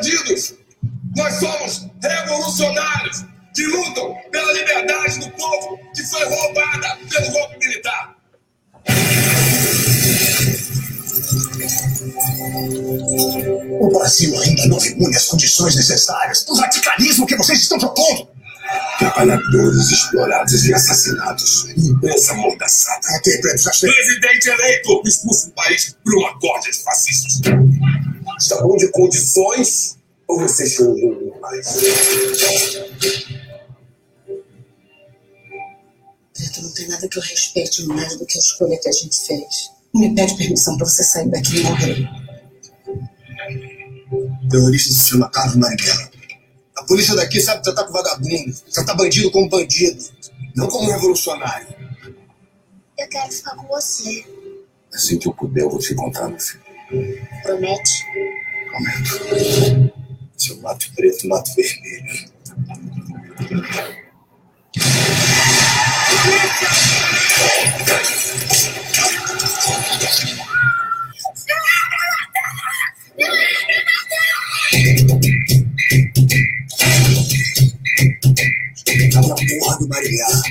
bandidos. Nós somos revolucionários que lutam pela liberdade do povo que foi roubada pelo golpe militar. O Brasil ainda não reúne as condições necessárias para o radicalismo que vocês estão propondo. Trabalhadores explorados e assassinados. Imprensa amordaçada. Presidente eleito expulso do país por uma corda de fascistas. Está bom de condições ou você chorou mais? Pedro, não tem nada que eu respeite mais do que a escolha que a gente fez. Não me pede permissão para você sair daqui e morrer. Terrorista se chama Carlos Marighella. A polícia daqui sabe tratar com vagabundo, tratar bandido como bandido, não como revolucionário. Eu quero ficar com você. Assim que eu puder, eu vou te encontrar, meu filho. Promete? Prometo. Se eu mato preto, mato vermelho. Tá na porra do Marighella.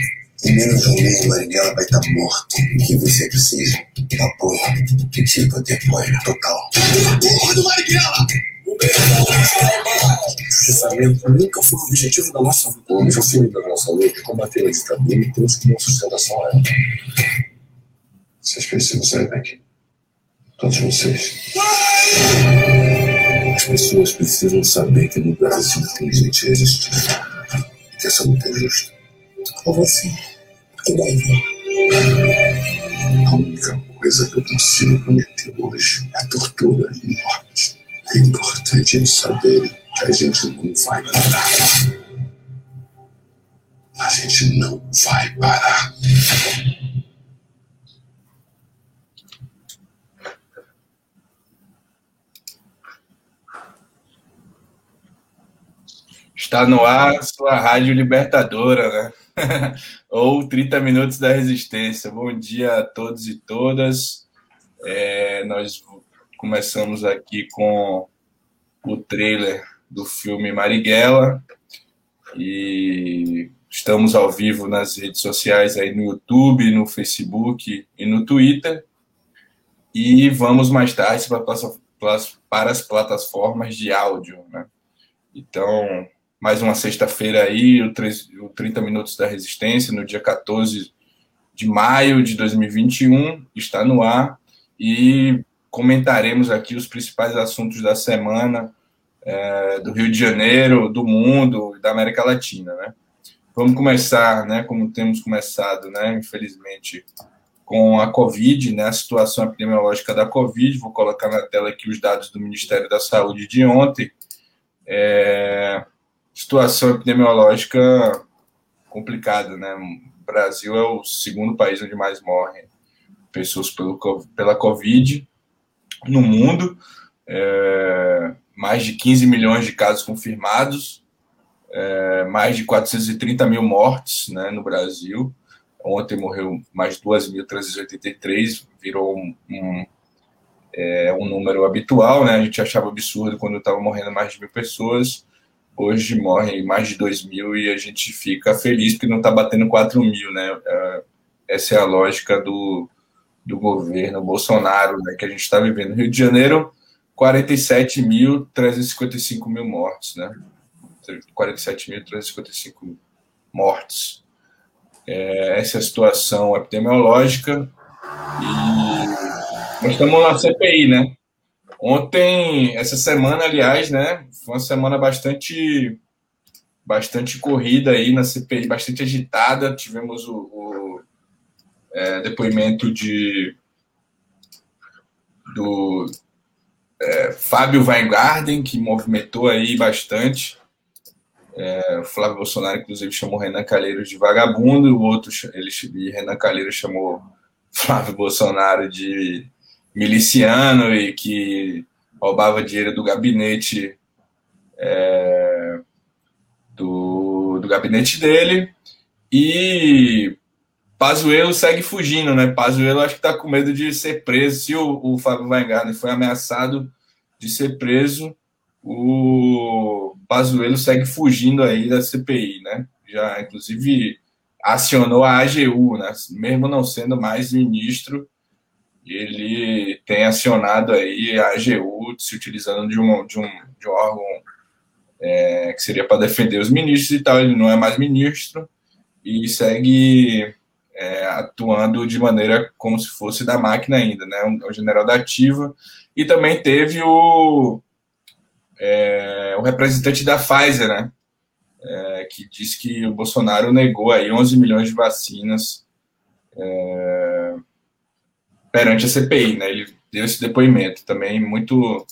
Em menos de um mês, Marighella vai estar morto. O que você precisa? Apoio. Tipo de apoio total. Tá porra do Marighella! Processamento nunca foi o objetivo da nossa luta. O objetivo da nossa luta é combater a ditadura e temos que dar sustentação a ela. Vocês precisam sair daqui. Todos vocês. As pessoas precisam saber que no Brasil tem gente resistindo. Que essa luta é justa. Com você. Que daí? A única coisa que eu consigo prometer hoje é a tortura e morte. É importante eles saberem que a gente não vai parar. A gente não vai parar. Está no ar sua Rádio Libertadora, né? Ou 30 Minutos da Resistência. Bom dia a todos e todas. É, nós começamos aqui com o trailer do filme Marighella e estamos ao vivo nas redes sociais aí no YouTube, no Facebook e no Twitter. E vamos mais tarde para as plataformas de áudio, né? Então, mais uma sexta-feira aí, o 30 Minutos da Resistência, no dia 14 de maio de 2021, está no ar e comentaremos aqui os principais assuntos da semana é, do Rio de Janeiro, do mundo e da América Latina, né? Vamos começar, né, como temos começado, né, infelizmente, com a Covid, né, a situação epidemiológica da Covid. Vou colocar na tela aqui os dados do Ministério da Saúde de ontem. É, situação epidemiológica complicada, né? O Brasil é o segundo país onde mais morrem pessoas pelo, pela Covid no mundo. É, mais de 15 milhões de casos confirmados, é, mais de 430 mil mortes né, no Brasil. Ontem morreu mais de 2.383, virou um, um, é, um número habitual. Né? A gente achava absurdo quando estava morrendo mais de mil pessoas hoje morrem mais de 2 mil e a gente fica feliz porque não está batendo 4 mil, né? Essa é a lógica do, do governo Bolsonaro né, que a gente está vivendo. Rio de Janeiro, 47.355 mil mortes, né? 47.355 mortes. É, essa é a situação epidemiológica e nós estamos na CPI, né? Ontem, essa semana, aliás, né, foi uma semana bastante bastante corrida aí na CPI, bastante agitada. Tivemos o, o é, depoimento de do é, Fábio Weingarten, que movimentou aí bastante. É, o Flávio Bolsonaro, inclusive, chamou Renan Calheiros de vagabundo, o outro, ele, Renan Calheiros chamou Flávio Bolsonaro de miliciano e que roubava dinheiro do gabinete é, do, do gabinete dele e Pazuello segue fugindo, né? Pazuello acho que está com medo de ser preso. Se o, o Fábio Weingarten foi ameaçado de ser preso, o Pazuello segue fugindo aí da CPI, né? Já, inclusive, acionou a AGU, né? Mesmo não sendo mais ministro, ele tem acionado aí a AGU, se utilizando de um, de um, de um órgão é, que seria para defender os ministros e tal. Ele não é mais ministro e segue é, atuando de maneira como se fosse da máquina ainda, né? O general da ativa. E também teve o, é, o representante da Pfizer, né? É, que disse que o Bolsonaro negou aí 11 milhões de vacinas é, perante a CPI, né? Ele deu esse depoimento também muito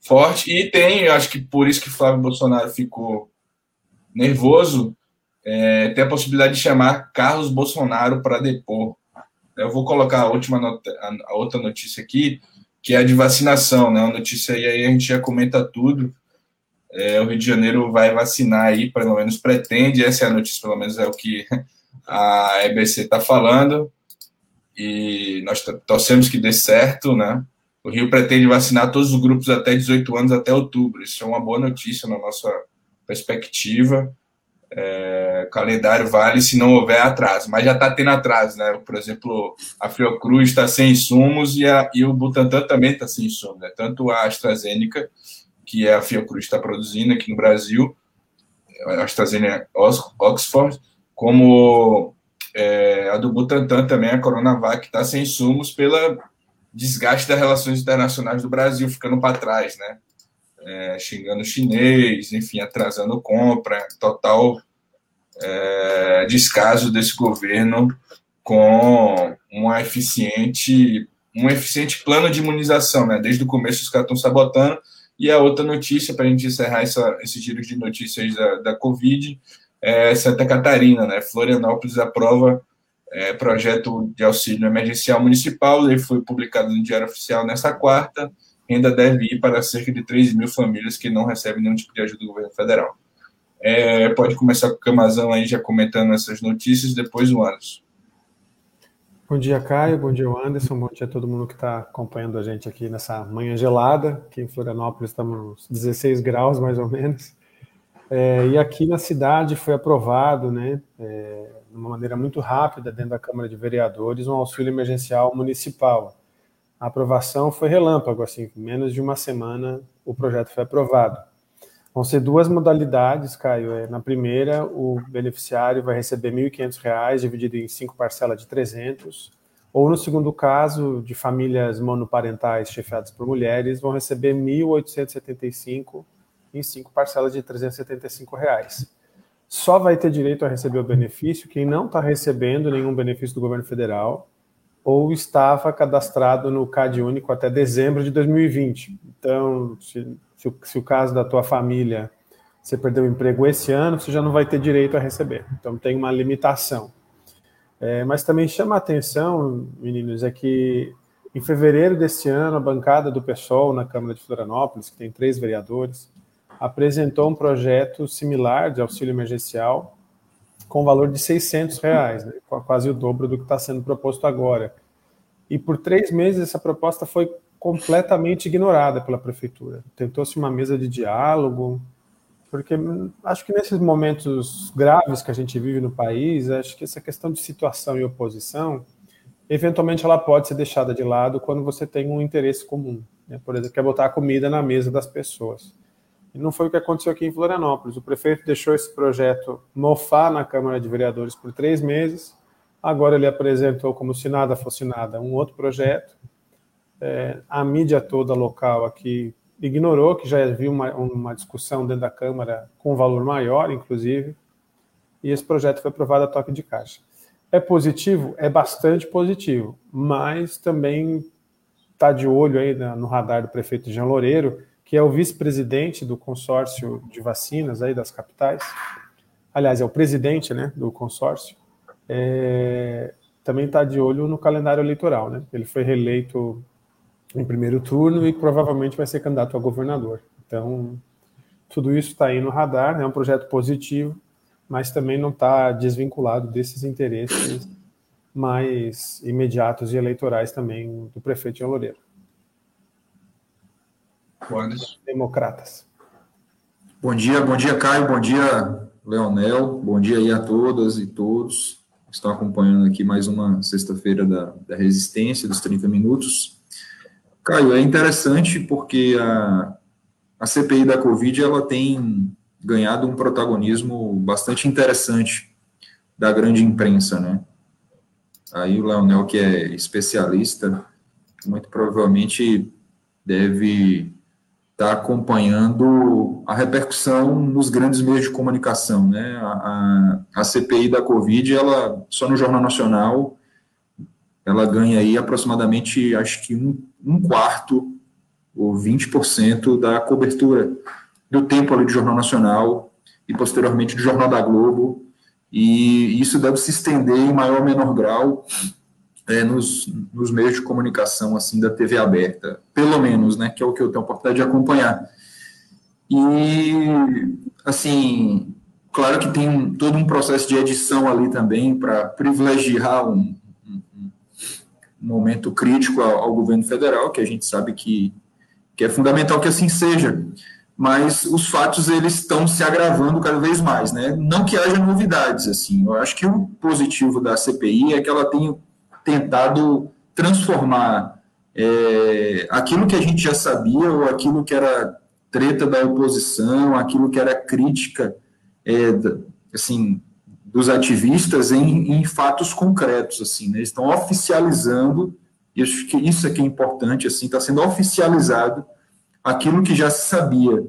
forte. E tem, eu acho que por isso que Flávio Bolsonaro ficou nervoso, é, tem a possibilidade de chamar Carlos Bolsonaro para depor. Eu vou colocar a última a outra notícia aqui, que é a de vacinação, né? Uma notícia aí, a gente já comenta tudo. É, o Rio de Janeiro vai vacinar aí, pelo menos pretende, essa é a notícia, pelo menos é o que a EBC está falando. E nós torcemos que dê certo, né? O Rio pretende vacinar todos os grupos até 18 anos até outubro. Isso é uma boa notícia na nossa perspectiva. É, calendário vale se não houver atraso, mas já está tendo atraso, né? Por exemplo, a Fiocruz está sem insumos e, a, e o Butantan também está sem insumos, né? Tanto a AstraZeneca, que é a Fiocruz está produzindo aqui no Brasil, a AstraZeneca Oxford, como é, a do Butantan também, a Coronavac, está sem insumos pela desgaste das relações internacionais do Brasil, ficando para trás, né? é, xingando chinês, enfim, atrasando compra, total é, descaso desse governo com um eficiente, um eficiente plano de imunização, né? Desde o começo os caras estão sabotando. E a outra notícia, para a gente encerrar essa, esse giro de notícias da, da Covid, é Santa Catarina, né? Florianópolis aprova é, projeto de auxílio emergencial municipal, ele foi publicado no Diário Oficial nesta quarta, renda deve ir para cerca de 3 mil famílias que não recebem nenhum tipo de ajuda do governo federal. É, pode começar com o Camazão aí já comentando essas notícias, depois o Anderson. Bom dia, Caio. Bom dia, Anderson. Bom dia a todo mundo que está acompanhando a gente aqui nessa manhã gelada. Aqui em Florianópolis estamos 16 graus, mais ou menos. É, e aqui na cidade foi aprovado, né, é, de uma maneira muito rápida, dentro da Câmara de Vereadores, um auxílio emergencial municipal a aprovação foi relâmpago, assim, menos de uma semana o projeto foi aprovado. Vão ser duas modalidades, Caio. É, na primeira, o beneficiário vai receber R$ 1.500, dividido em cinco parcelas de 300, ou no segundo caso, de famílias monoparentais chefiadas por mulheres, vão receber R$ 1.875 em cinco parcelas de 375 reais. Só vai ter direito a receber o benefício quem não está recebendo nenhum benefício do governo federal ou estava cadastrado no CAD único até dezembro de 2020. Então, se, se, o, se, o, caso da tua família, você perdeu o emprego esse ano, você já não vai ter direito a receber. Então, tem uma limitação. É, mas também chama a atenção, meninos, é que em fevereiro desse ano, a bancada do PSOL na Câmara de Florianópolis, que tem três vereadores, apresentou um projeto similar de auxílio emergencial com valor de 600 reais, né? quase o dobro do que está sendo proposto agora. E por três meses essa proposta foi completamente ignorada pela prefeitura. Tentou-se uma mesa de diálogo, porque acho que nesses momentos graves que a gente vive no país, acho que essa questão de situação e oposição, eventualmente ela pode ser deixada de lado quando você tem um interesse comum. Né? Por exemplo, quer botar a comida na mesa das pessoas. E não foi o que aconteceu aqui em Florianópolis. O prefeito deixou esse projeto mofar na Câmara de Vereadores por três meses. Agora ele apresentou, como se nada fosse nada, um outro projeto. É, a mídia toda local aqui ignorou que já havia uma, uma discussão dentro da Câmara com valor maior, inclusive, e esse projeto foi aprovado a toque de caixa. É positivo? É bastante positivo, mas também está de olho aí no radar do prefeito Jean Loureiro, que é o vice-presidente do consórcio de vacinas aí das capitais, aliás, é o presidente né, do consórcio, é, também está de olho no calendário eleitoral. Né? Ele foi reeleito em primeiro turno e provavelmente vai ser candidato a governador. Então, tudo isso está aí no radar, é um projeto positivo, mas também não está desvinculado desses interesses mais imediatos e eleitorais também do prefeito de Loureiro. Anderson. Democratas. Bom dia, bom dia, Caio, bom dia, Leonel, bom dia aí a todas e todos que estão acompanhando aqui mais uma sexta-feira da, da Resistência, dos 30 minutos. Caio, é interessante porque a, a CPI da Covid, ela tem ganhado um protagonismo bastante interessante da grande imprensa, né? Aí o Leonel, que é especialista, muito provavelmente deve estar acompanhando a repercussão nos grandes meios de comunicação, né? A, a, a, CPI da Covid, ela só no Jornal Nacional, ela ganha aí aproximadamente, acho que um, um quarto ou 20% da cobertura do tempo ali do Jornal Nacional e posteriormente do Jornal da Globo e isso deve se estender em maior ou menor grau é, nos, nos, meios de comunicação assim da TV aberta, pelo menos, né, que é o que eu tenho a oportunidade de acompanhar. E, assim, claro que tem todo um processo de edição ali também para privilegiar um, um, um, momento crítico ao, ao governo federal, que a gente sabe que, que é fundamental que assim seja mas os fatos eles estão se agravando cada vez mais, né? Não que haja novidades assim. Eu acho que o positivo da CPI é que ela tem tentado transformar é, aquilo que a gente já sabia ou aquilo que era treta da oposição, aquilo que era crítica, é, assim, dos ativistas em, em, fatos concretos, assim, né? Estão oficializando. E acho que isso é que é importante, assim, está sendo oficializado aquilo que já se sabia.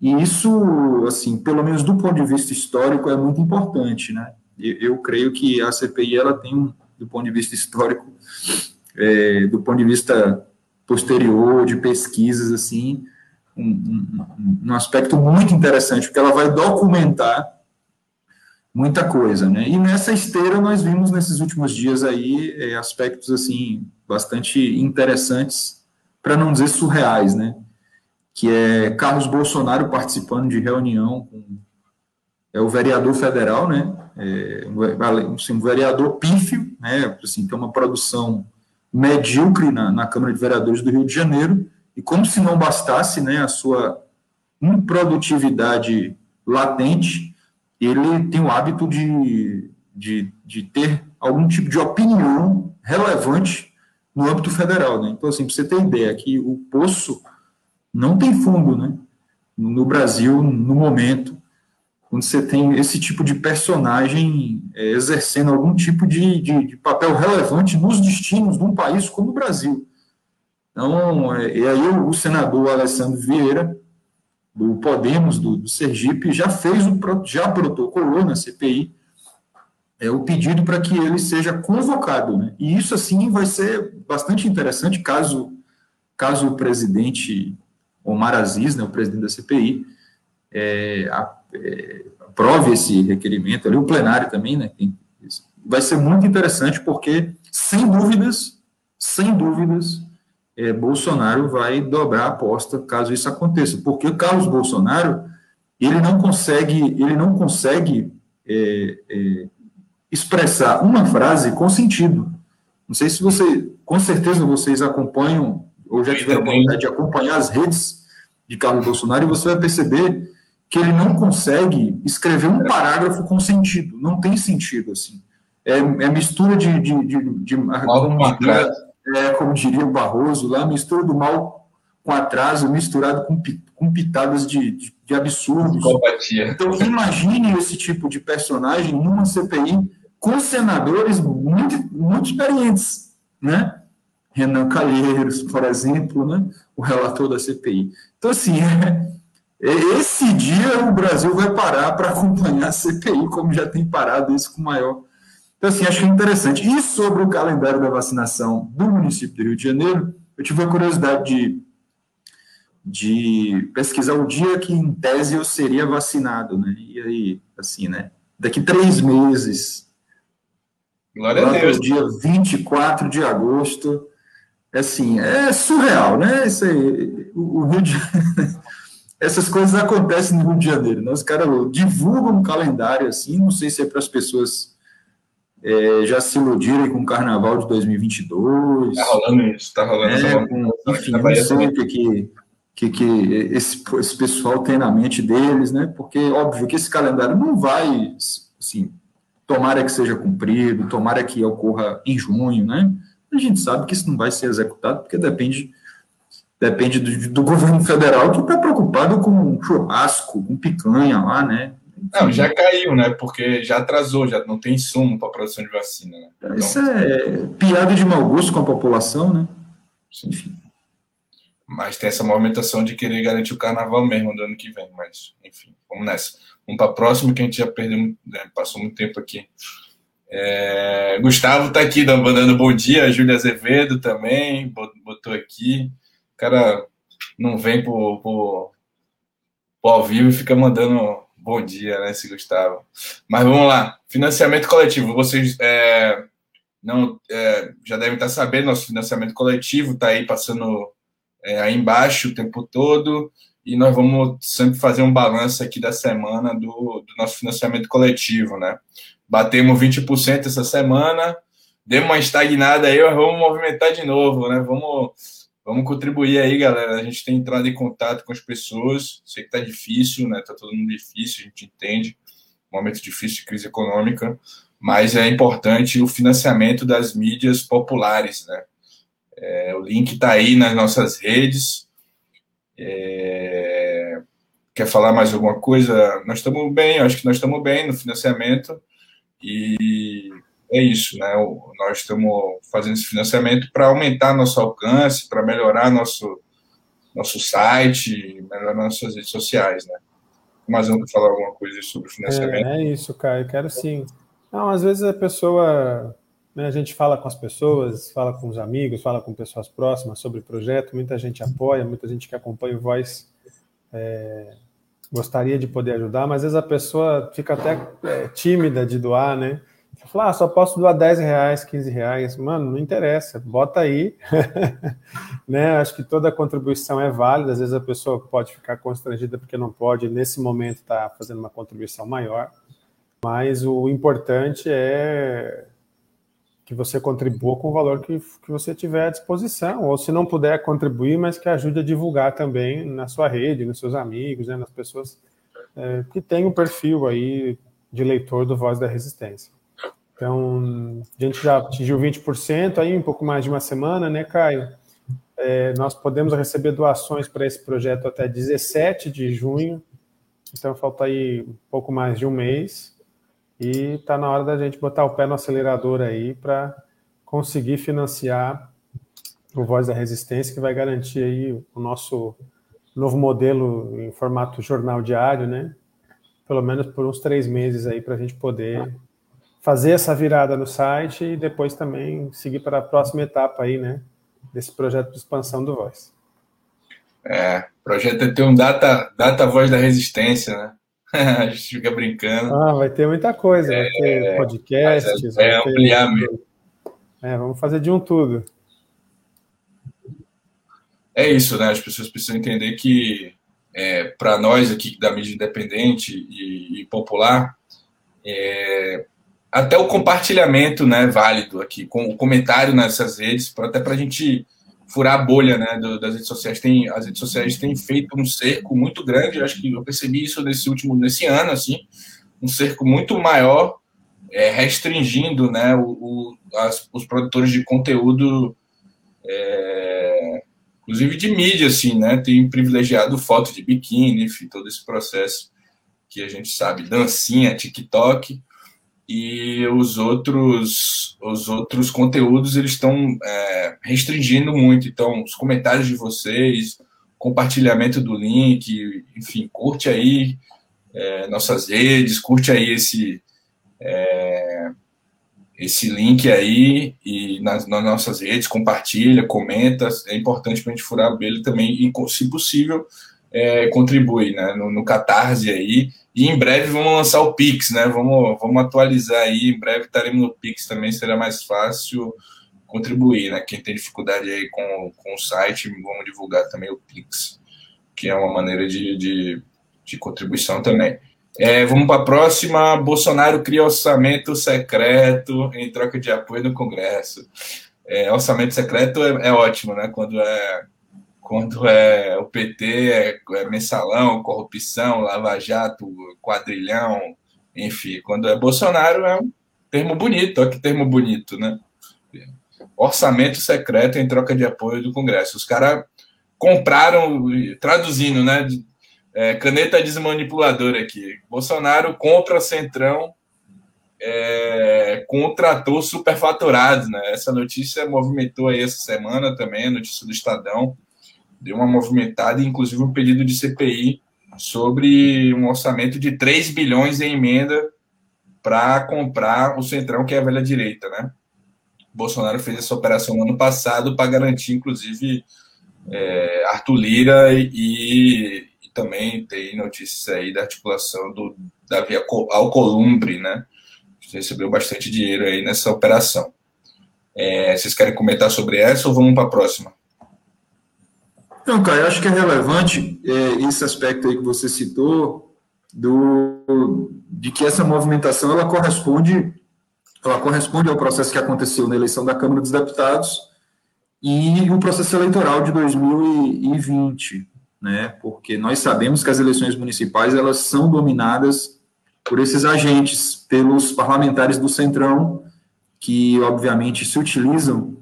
E isso, assim, pelo menos do ponto de vista histórico, é muito importante, né? Eu, eu creio que a CPI, ela tem, do ponto de vista histórico, é, do ponto de vista posterior, de pesquisas, assim, um, um, um, aspecto muito interessante, porque ela vai documentar muita coisa, né? E nessa esteira nós vimos nesses últimos dias aí é, aspectos, assim, bastante interessantes, para não dizer surreais, né? que é Carlos Bolsonaro participando de reunião com é o vereador federal, né? É, assim, um vereador pífio, né? Assim, tem uma produção medíocre na, na Câmara de Vereadores do Rio de Janeiro, e como se não bastasse, né, a sua improdutividade latente, ele tem o hábito de, de, de ter algum tipo de opinião relevante no âmbito federal, né? Então, assim, para você ter ideia, que o Poço não tem fundo, né? No Brasil, no momento, quando você tem esse tipo de personagem é, exercendo algum tipo de, de, de, papel relevante nos destinos de um país como o Brasil. Então, é, e aí o, o, senador Alessandro Vieira, do Podemos, do, do Sergipe, já fez o já protocolou na CPI é, o pedido para que ele seja convocado. Né? E isso, assim, vai ser bastante interessante caso, caso o presidente Omar Aziz, né, o presidente da CPI, é, é, aprove esse requerimento, ali o plenário também, né, vai ser muito interessante porque, sem dúvidas, sem dúvidas, é, Bolsonaro vai dobrar a aposta caso isso aconteça, porque o Carlos Bolsonaro, ele não consegue, ele não consegue é, é, expressar uma frase com sentido. Não sei se você, com certeza vocês acompanham ou já tiveram a oportunidade de acompanhar as redes de Carlos Bolsonaro e você vai perceber que ele não consegue escrever um parágrafo com sentido. Não tem sentido, assim. É, é mistura de... de, de, de como, diria, é, como diria o Barroso lá, mistura do mal com atraso, misturado com, com pitadas de, de, de absurdos. Então, imagine esse tipo de personagem numa CPI com senadores muito, muito experientes, né? Renan Calheiros, por exemplo, né? o relator da CPI. Então, assim, é, esse dia o Brasil vai parar para acompanhar a CPI, como já tem parado isso com maior. Então, assim, acho é interessante. E sobre o calendário da vacinação do município do Rio de Janeiro, eu tive a curiosidade de, de pesquisar o dia que, em tese, eu seria vacinado, né? E aí, assim, né? Daqui três meses. Glória a Deus. dia 24 de agosto assim, é surreal, né? Isso aí, o, Rio de essas coisas acontecem no Rio de Janeiro, né? Os caras divulgam um calendário assim, não sei se é para as pessoas é, já se iludirem com o carnaval de 2022. Tá rolando isso, tá rolando é, com, Enfim, não sei o que, que, que, que esse, esse pessoal tem na mente deles, né? Porque, óbvio, que esse calendário não vai, assim, tomara que seja cumprido, tomara que ocorra em junho, né? A gente sabe que isso não vai ser executado, porque depende depende do, do governo federal que está preocupado com churrasco, com picanha lá, né? Não, já caiu, né? Porque já atrasou, já não tem insumo para a produção de vacina. Né? Então, Isso é piada de mau gosto com a população, né? Enfim. Mas tem essa movimentação de querer garantir o carnaval mesmo do ano que vem. Mas, enfim, vamos nessa. Vamos para a próxima, que a gente já perdeu, né? passou muito tempo aqui. É... Gustavo está aqui mandando bom dia, Júlia Azevedo também botou aqui. Cara não vem por, por, por ao vivo e fica mandando Bom dia, né, esse Gustavo. Mas vamos lá. Financiamento coletivo. Vocês é, não é, já devem estar sabendo, nosso financiamento coletivo está aí passando é, aí embaixo o tempo todo. E nós vamos sempre fazer um balanço aqui da semana do, do nosso financiamento coletivo, né? Batemos 20% essa semana, demos uma estagnada aí, mas vamos movimentar de novo, né? Vamos Vamos contribuir aí, galera. A gente tem entrado em contato com as pessoas. Sei que tá difícil, né? Tá todo mundo difícil, a gente entende. Momento difícil de crise econômica, mas é importante o financiamento das mídias populares, né? É, o link está aí nas nossas redes. É... Quer falar mais alguma coisa? Nós estamos bem, acho que nós estamos bem no financiamento. E é isso, né? Nós estamos fazendo esse financiamento para aumentar nosso alcance, para melhorar nosso, nosso site, melhorar nossas redes sociais, né? Mas vamos falar alguma coisa sobre financiamento? É, é isso, Caio, quero sim. Não, às vezes a pessoa, né, a gente fala com as pessoas, fala com os amigos, fala com pessoas próximas sobre o projeto, muita gente apoia, muita gente que acompanha o Voice é, gostaria de poder ajudar, mas às vezes a pessoa fica até é, tímida de doar, né? Falar, ah, só posso doar 10 reais, 15 reais. Mano, não interessa, bota aí. né? Acho que toda contribuição é válida. Às vezes a pessoa pode ficar constrangida porque não pode, nesse momento, estar tá fazendo uma contribuição maior. Mas o importante é que você contribua com o valor que, que você tiver à disposição. Ou se não puder contribuir, mas que ajude a divulgar também na sua rede, nos seus amigos, né? nas pessoas é, que têm um perfil aí de leitor do Voz da Resistência. Então, a gente já atingiu 20% aí, um pouco mais de uma semana, né, Caio? É, nós podemos receber doações para esse projeto até 17 de junho, então falta aí um pouco mais de um mês, e está na hora da gente botar o pé no acelerador aí para conseguir financiar o Voz da Resistência, que vai garantir aí o nosso novo modelo em formato jornal diário, né? Pelo menos por uns três meses aí para a gente poder fazer essa virada no site e depois também seguir para a próxima etapa aí, né, desse projeto de expansão do Voz. É, o projeto é ter um data, data voz da resistência, né? a gente fica brincando. Ah, vai ter muita coisa, é, vai ter podcasts. É, é ampliar ter... mesmo. É, vamos fazer de um tudo. É isso, né? As pessoas precisam entender que, é, para nós aqui da mídia independente e, e popular, é, até o compartilhamento né, válido aqui, com o comentário nessas redes, até para a gente furar a bolha né, do, das redes sociais. Tem, as redes sociais têm feito um cerco muito grande, acho que eu percebi isso nesse último, nesse ano, assim, um cerco muito maior, é, restringindo né, o, o as, os produtores de conteúdo, é, inclusive de mídia, assim, né, tem privilegiado foto de biquíni, enfim, todo esse processo que a gente sabe, dancinha, TikTok, e os outros os outros conteúdos eles estão é, restringindo muito. Então os comentários de vocês compartilhamento do link enfim curte aí é, nossas redes curte aí esse é, esse link aí e nas, nas, nossas redes compartilha comenta. É importante para a gente furar a abelha também e se possível é, contribui né no, no Catarse aí e em breve vamos lançar o Pix, né? Vamos, vamos atualizar aí. Em breve estaremos no Pix também, será mais fácil contribuir, né? Quem tem dificuldade aí com, com o site, vamos divulgar também o Pix, que é uma maneira de, de, de contribuição também. É, vamos para a próxima. Bolsonaro cria orçamento secreto em troca de apoio no Congresso. É, orçamento secreto é, é ótimo, né? Quando é Quando é o PT é, é mensalão, corrupção, lava-jato, quadrilhão, enfim. Quando é Bolsonaro é um termo bonito, olha que termo bonito, né? Orçamento secreto em troca de apoio do Congresso. Os caras compraram, traduzindo, né? É, caneta desmanipuladora aqui. Bolsonaro compra Centrão, é, contratou superfaturados, né? Essa notícia movimentou aí essa semana também, a notícia do Estadão. Deu uma movimentada, inclusive um pedido de CPI sobre um orçamento de 3 bilhões em emenda para comprar o Centrão, que é a velha direita, né? Bolsonaro fez essa operação no ano passado para garantir, inclusive, é, Arthur Lira e, e, também tem notícias aí da articulação do, da via Alcolumbre, né? Recebeu bastante dinheiro aí nessa operação. É, vocês querem comentar sobre essa ou vamos para a próxima? Não, Caio, acho que é relevante é, esse aspecto aí que você citou, do, de que essa movimentação ela corresponde, ela corresponde ao processo que aconteceu na eleição da Câmara dos Deputados e o processo eleitoral de 2020, né? Porque nós sabemos que as eleições municipais elas são dominadas por esses agentes, pelos parlamentares do Centrão, que obviamente se utilizam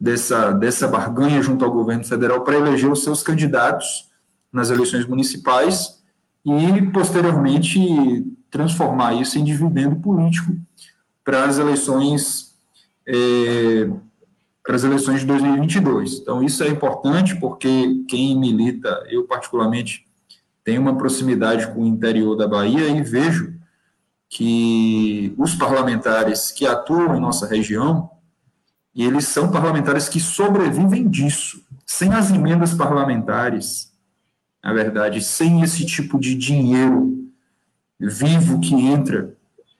dessa, dessa barganha junto ao governo federal para eleger os seus candidatos nas eleições municipais e, posteriormente, transformar isso em dividendo político para as eleições é, para as eleições de 2022. Então, isso é importante porque quem milita, eu particularmente, tenho uma proximidade com o interior da Bahia e vejo que os parlamentares que atuam em nossa região, eles são parlamentares que sobrevivem disso. Sem as emendas parlamentares, na verdade, sem esse tipo de dinheiro vivo que entra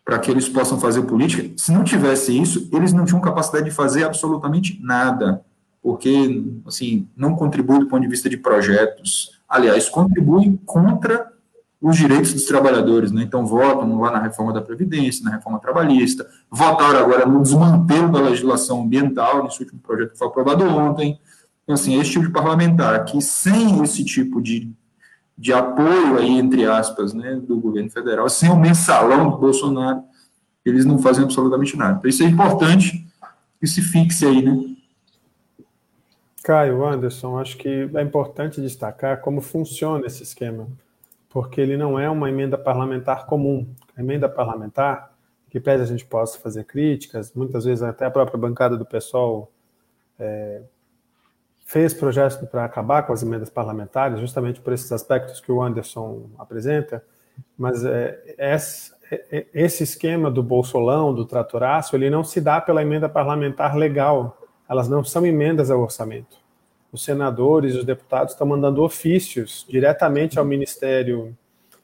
para que eles possam fazer política. Se não tivesse isso, eles não tinham capacidade de fazer absolutamente nada, porque, assim, não contribui do ponto de vista de projetos. Aliás, contribui contra os direitos dos trabalhadores, né? Então, votam lá na reforma da Previdência, na reforma trabalhista, votaram agora no desmantelo da legislação ambiental, nesse último projeto que foi aprovado ontem. Então, assim, esse tipo de parlamentar que, sem esse tipo de de apoio aí, entre aspas, né, do governo federal, sem o mensalão do Bolsonaro, eles não fazem absolutamente nada. Então, isso é importante que se fixe aí, né? Caio, Anderson, acho que é importante destacar como funciona esse esquema, porque ele não é uma emenda parlamentar comum. A emenda parlamentar, que pede a gente possa fazer críticas, muitas vezes até a própria bancada do pessoal é, fez projetos para acabar com as emendas parlamentares, justamente por esses aspectos que o Anderson apresenta, mas é, esse, é, esse esquema do bolsolão, do tratoraço, ele não se dá pela emenda parlamentar legal, elas não são emendas ao orçamento. Os senadores e os deputados estão mandando ofícios diretamente ao Ministério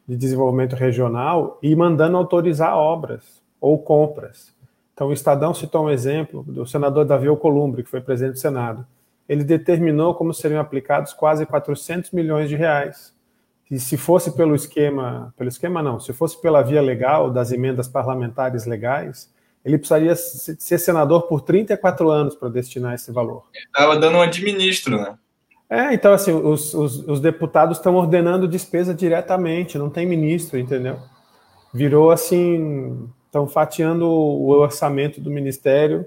de Desenvolvimento Regional e mandando autorizar obras ou compras. Então, o Estadão citou um exemplo do senador Davi Alcolumbre, que foi presidente do Senado ele determinou como seriam aplicados quase 400 milhões de reais. E se fosse pelo esquema, pelo esquema não, se fosse pela via legal das emendas parlamentares legais, ele precisaria ser senador por 34 anos para destinar esse valor. Estava dando um administro, né? É, então assim, os, os, os deputados estão ordenando despesa diretamente, não tem ministro, entendeu? Virou assim, estão fatiando o orçamento do ministério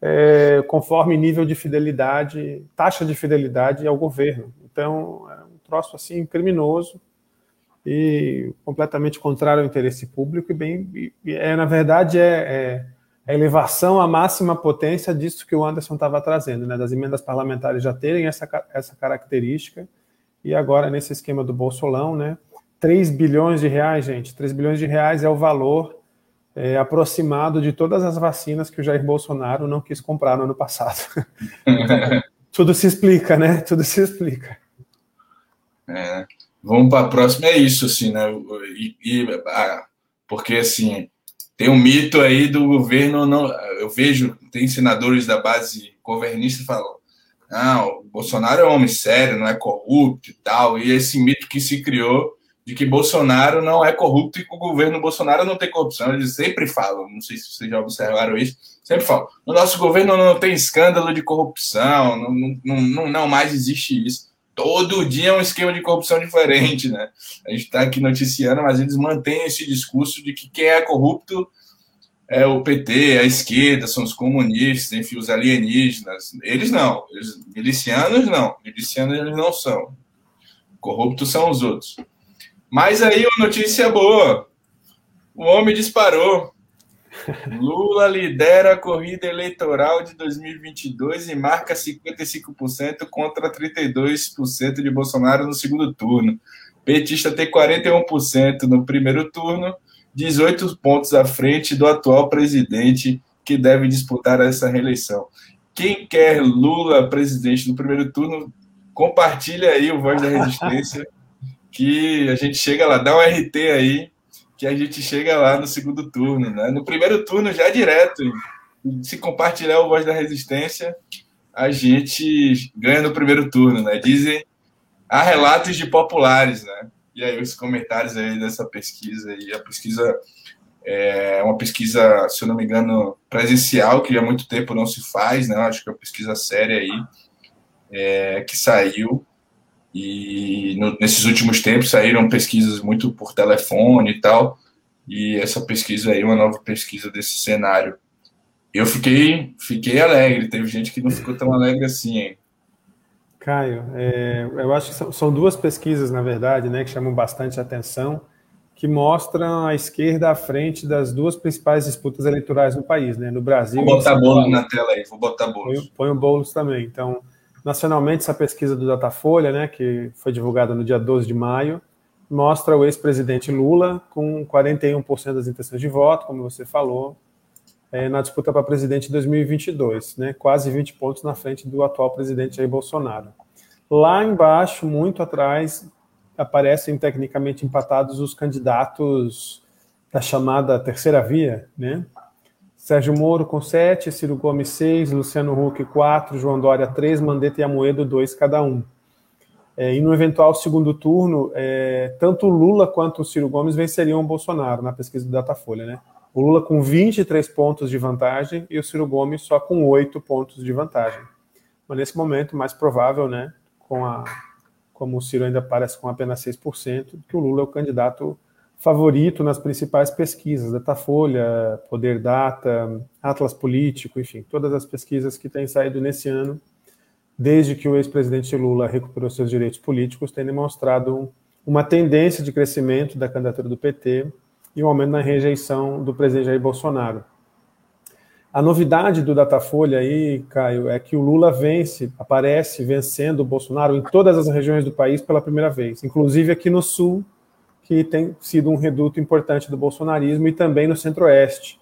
é, conforme nível de fidelidade, taxa de fidelidade ao governo. Então, é um troço assim criminoso e completamente contrário ao interesse público e bem, e é na verdade é, é, a elevação à máxima potência disso que o Anderson estava trazendo, né, das emendas parlamentares já terem essa, essa característica e agora nesse esquema do Bolsolão, né, 3 bilhões de reais, gente, 3 bilhões de reais é o valor é, aproximado de todas as vacinas que o Jair Bolsonaro não quis comprar no ano passado. então, tudo se explica, né? Tudo se explica. É, vamos para a próxima, é isso, assim, né? E, e ah, porque, assim, tem um mito aí do governo, não, eu vejo, tem senadores da base governista falam, não, o Bolsonaro é um homem sério, não é corrupto e tal, e esse mito que se criou de que Bolsonaro não é corrupto e que o governo Bolsonaro não tem corrupção. Eles sempre falam, não sei se vocês já observaram isso, sempre falam, no nosso governo não tem escândalo de corrupção, não, não, não, não mais existe isso. Todo dia é um esquema de corrupção diferente, né? A gente está aqui noticiando, mas eles mantêm esse discurso de que quem é corrupto é o PT, a esquerda, são os comunistas, enfim, os alienígenas. Eles não, eles, milicianos não, milicianos eles não são. Corruptos são os outros. Mas aí uma notícia boa: o homem disparou. Lula lidera a corrida eleitoral de 2022 e marca 55% contra 32% de Bolsonaro no segundo turno. Petista tem 41% no primeiro turno, 18 pontos à frente do atual presidente que deve disputar essa reeleição. Quem quer Lula presidente no primeiro turno, compartilha aí o Voz da Resistência, que a gente chega lá, dá um RT aí que a gente chega lá no segundo turno, né? No primeiro turno já direto, se compartilhar o Voz da Resistência, a gente ganha no primeiro turno, né? Dizem, há relatos de populares, né? E aí os comentários aí dessa pesquisa aí, a pesquisa é uma pesquisa, se eu não me engano, presencial, que há muito tempo não se faz, né? Acho que é uma pesquisa séria aí, é, que saiu, e no, nesses últimos tempos saíram pesquisas muito por telefone e tal. E essa pesquisa aí, uma nova pesquisa desse cenário. Eu fiquei, fiquei alegre. Teve gente que não ficou tão alegre assim, hein? Caio, é, eu acho que são, são, duas pesquisas, na verdade, né, que chamam bastante atenção, que mostram a esquerda à frente das duas principais disputas eleitorais no país, né, no Brasil. Vou botar bolo na tela aí, vou botar bolo. Põe, põe o Boulos também. Então, Nacionalmente, essa pesquisa do Datafolha, né, que foi divulgada no dia 12 de maio, mostra o ex-presidente Lula com 41% das intenções de voto, como você falou, é, na disputa para presidente em 2022, né, quase 20 pontos na frente do atual presidente Jair Bolsonaro. Lá embaixo, muito atrás, aparecem tecnicamente empatados os candidatos da chamada terceira via, né, Sérgio Moro com 7, Ciro Gomes 6, Luciano Huck 4, João Dória 3, Mandetta e Amoedo 2 cada um. É, e no eventual segundo turno, é, tanto o Lula quanto o Ciro Gomes venceriam o Bolsonaro na pesquisa do Datafolha, né? O Lula com 23 pontos de vantagem e o Ciro Gomes só com 8 pontos de vantagem. Mas nesse momento, mais provável, né, com a, como o Ciro ainda aparece com apenas 6%, que o Lula é o candidato favorito nas principais pesquisas, Datafolha, Poder Data, Atlas Político, enfim, todas as pesquisas que têm saído nesse ano, desde que o ex-presidente Lula recuperou seus direitos políticos, têm demonstrado uma tendência de crescimento da candidatura do PT e um aumento na rejeição do presidente Jair Bolsonaro. A novidade do Datafolha aí, Caio, é que o Lula vence, aparece vencendo o Bolsonaro em todas as regiões do país pela primeira vez, inclusive aqui no Sul, que tem sido um reduto importante do bolsonarismo e também no Centro-Oeste,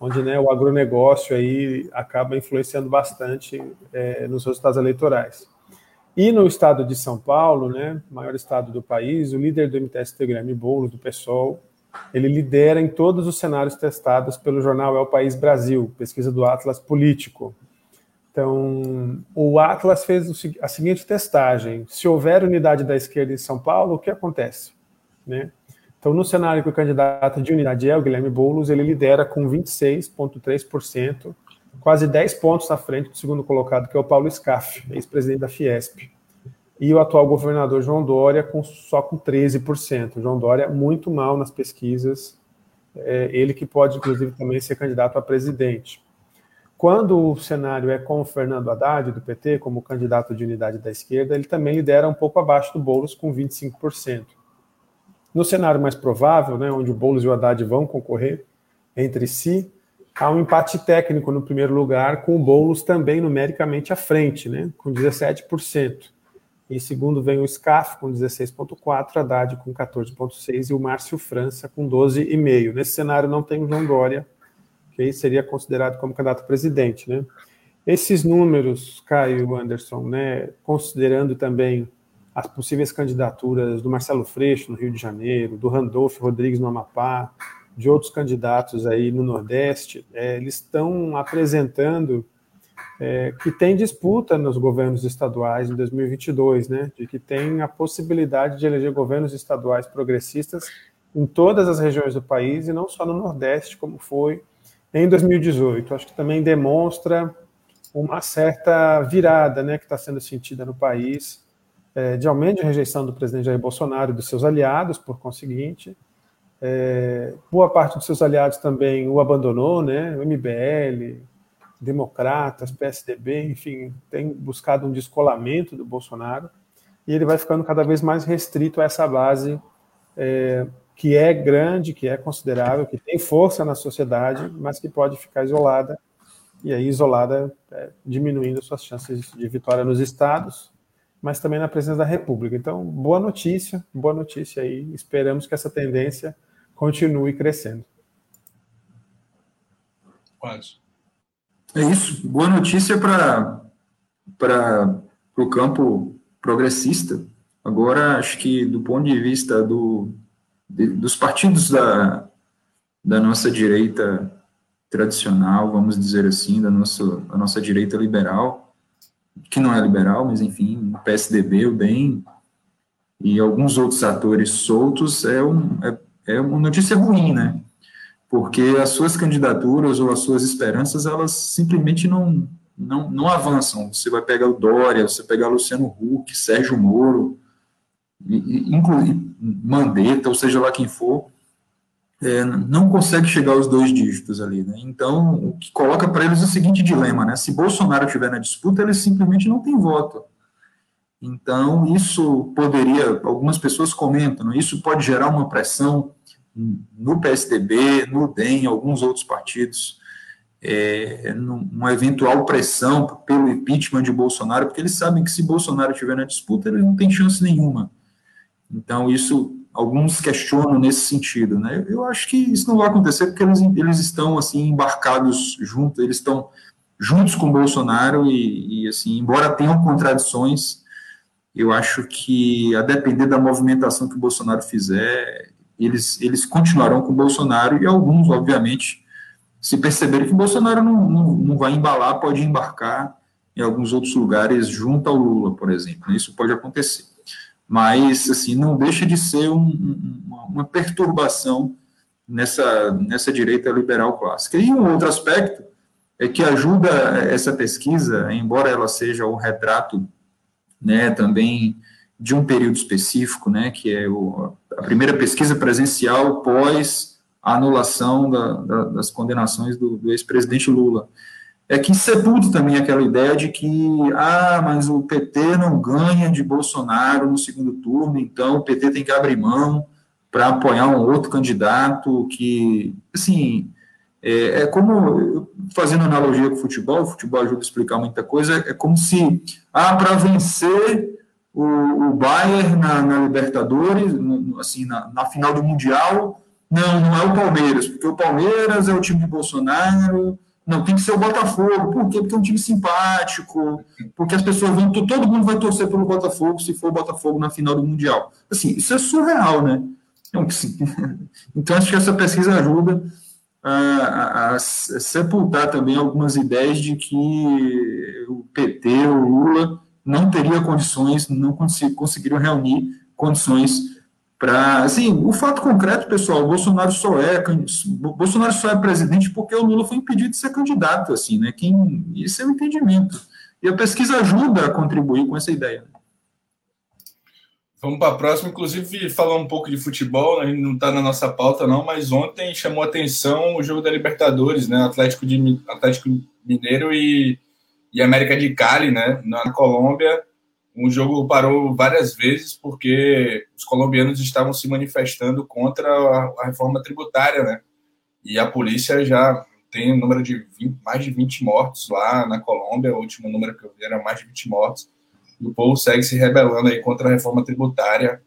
onde né, o agronegócio aí acaba influenciando bastante é, nos resultados eleitorais. E no estado de São Paulo, né, maior estado do país, o líder do MTST, Guilherme Boulos, do PSOL, ele lidera em todos os cenários testados pelo jornal É o País Brasil, pesquisa do Atlas Político. Então, o Atlas fez a seguinte testagem: se houver unidade da esquerda em São Paulo, o que acontece? Né? Então, no cenário que o candidato de unidade é o Guilherme Boulos, ele lidera com 26,3%, quase 10 pontos à frente do segundo colocado, que é o Paulo Scaff, ex-presidente da Fiesp. E o atual governador João Dória com, só com 13%. João Dória muito mal nas pesquisas, é, ele que pode, inclusive, também ser candidato a presidente. Quando o cenário é com o Fernando Haddad, do PT, como candidato de unidade da esquerda, ele também lidera um pouco abaixo do Boulos, com 25%. No cenário mais provável, né, onde o Boulos e o Haddad vão concorrer entre si, há um empate técnico no primeiro lugar, com o Boulos também numericamente à frente, né, com 17%. Em segundo vem o SCAF com 16,4%, Haddad com 14,6% e o Márcio França com 12,5%. Nesse cenário não tem o João Dória, que aí seria considerado como candidato a presidente. Né? Esses números, Caio Anderson, né, considerando também as possíveis candidaturas do Marcelo Freixo no Rio de Janeiro, do Randolph Rodrigues no Amapá, de outros candidatos aí no Nordeste, é, eles estão apresentando é, que tem disputa nos governos estaduais em 2022, né? De que tem a possibilidade de eleger governos estaduais progressistas em todas as regiões do país e não só no Nordeste, como foi em 2018. Acho que também demonstra uma certa virada, né, que está sendo sentida no país é, de aumento de rejeição do presidente Jair Bolsonaro e dos seus aliados, por conseguinte. É, boa parte dos seus aliados também o abandonou, né? O MBL, democratas, PSDB, enfim, tem buscado um descolamento do Bolsonaro e ele vai ficando cada vez mais restrito a essa base é, que é grande, que é considerável, que tem força na sociedade, mas que pode ficar isolada e aí isolada é, diminuindo suas chances de vitória nos estados, mas também na presença da República. Então, boa notícia, boa notícia aí. Esperamos que essa tendência continue crescendo. Quase. É isso. Boa notícia para o campo progressista. Agora, acho que do ponto de vista do, de, dos partidos da, da nossa direita tradicional, vamos dizer assim, da nossa, da nossa direita liberal, que não é liberal, mas enfim, o PSDB, o DEM e alguns outros atores soltos, é, um, é, é uma notícia ruim, né? Porque as suas candidaturas ou as suas esperanças, elas simplesmente não, não, não avançam. Você vai pegar o Dória, você pegar Luciano Huck, Sérgio Moro, incluir Mandetta, ou seja lá quem for, é, não consegue chegar aos dois dígitos ali, né? Então, o que coloca para eles é o seguinte dilema, né? Se Bolsonaro estiver na disputa, eles simplesmente não têm voto. Então, isso poderia, algumas pessoas comentam, né? isso pode gerar uma pressão no PSDB, no DEM, alguns outros partidos, é, numa eventual pressão pelo impeachment de Bolsonaro, porque eles sabem que se Bolsonaro estiver na disputa, ele não tem chance nenhuma. Então, isso alguns questionam nesse sentido, né? Eu acho que isso não vai acontecer porque eles, eles estão assim embarcados juntos, eles estão juntos com Bolsonaro e, e assim, embora tenham contradições, eu acho que a depender da movimentação que o Bolsonaro fizer, eles eles continuarão com Bolsonaro e alguns, obviamente, se perceberem que o Bolsonaro não, não, não vai embalar, pode embarcar em alguns outros lugares junto ao Lula, por exemplo. Isso pode acontecer mas assim não deixa de ser um, uma, perturbação nessa, nessa direita liberal clássica. E um outro aspecto é que ajuda essa pesquisa, embora ela seja o retrato né, também de um período específico, né, que é o, a primeira pesquisa presencial pós a anulação da, da, das condenações do, do ex-presidente Lula é que sepulta também aquela ideia de que, ah, mas o PT não ganha de Bolsonaro no segundo turno, então o PT tem que abrir mão para apoiar um outro candidato que, assim, é, é, como, fazendo analogia com o futebol, o futebol ajuda a explicar muita coisa, é como se, ah, para vencer o, o Bayern na, na Libertadores, no, assim, na, na final do Mundial, não, não é o Palmeiras, porque o Palmeiras é o time de Bolsonaro, não, tem que ser o Botafogo. Por quê? Porque é um time simpático, porque as pessoas vão, todo mundo vai torcer pelo Botafogo se for o Botafogo na final do Mundial. Assim, isso é surreal, né? Então, então acho que essa pesquisa ajuda a, a, a, sepultar também algumas ideias de que o PT, o Lula, não teria condições, não conseguiram reunir condições para assim, o fato concreto, pessoal, Bolsonaro só é Bolsonaro só é presidente porque o Lula foi impedido de ser candidato, assim, né? Quem isso é o entendimento. E a pesquisa ajuda a contribuir com essa ideia. Vamos para a próxima, inclusive falar um pouco de futebol, né? não está na nossa pauta não, mas ontem chamou atenção o jogo da Libertadores, né? Atlético de Atlético Mineiro e, e América de Cali, né? Na Colômbia o jogo parou várias vezes porque os colombianos estavam se manifestando contra a, reforma tributária, né? E a polícia já tem um número de 20, mais de 20 mortos lá na Colômbia, o último número que eu vi era mais de 20 mortos. E o povo segue se rebelando aí contra a reforma tributária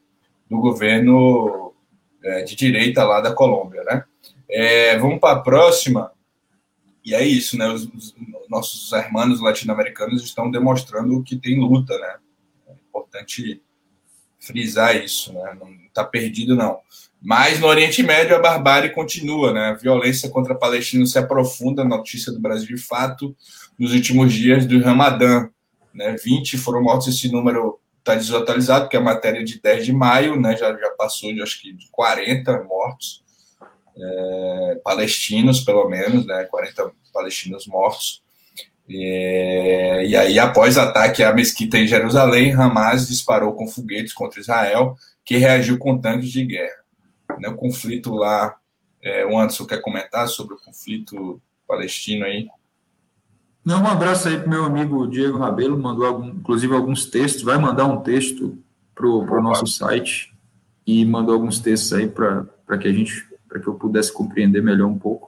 do governo é, de direita lá da Colômbia, né? É, vamos para a próxima. E é isso, né? Os, os nossos irmãos latino-americanos estão demonstrando que tem luta, né? Importante frisar isso, né? Não está perdido, não. Mas no Oriente Médio a barbárie continua, né? A violência contra palestinos se aprofunda, notícia do Brasil de fato, nos últimos dias do Ramadã. Né? 20 foram mortos, esse número está desatualizado, porque é a matéria de 10 de maio, né? já, já passou de acho que de 40 mortos, é, palestinos, pelo menos, né? 40 palestinos mortos. É, e aí, após ataque à mesquita em Jerusalém, Hamas disparou com foguetes contra Israel, que reagiu com tanques de guerra. Né, o conflito lá, é, o Anderson quer comentar sobre o conflito palestino aí? Não, um abraço aí para meu amigo Diego Rabelo, mandou algum, inclusive alguns textos, vai mandar um texto para o nosso site e mandou alguns textos aí para que a gente, para que eu pudesse compreender melhor um pouco.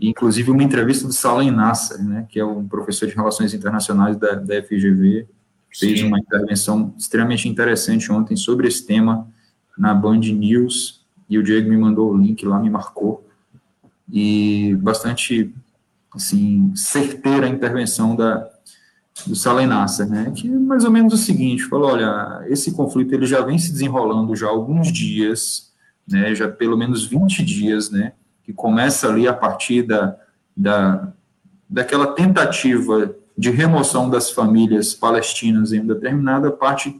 Inclusive uma entrevista do Salem Nasser, né, que é um professor de relações internacionais da, da FGV, fez Sim. uma intervenção extremamente interessante ontem sobre esse tema na Band News, e o Diego me mandou o link lá, me marcou, e bastante assim, certeira a intervenção da, do Salem Nasser, né, que é mais ou menos o seguinte, falou, olha, esse conflito ele já vem se desenrolando já há alguns dias, né, já pelo menos 20 dias, né, que começa ali a partir da, da, daquela tentativa de remoção das famílias palestinas em determinada parte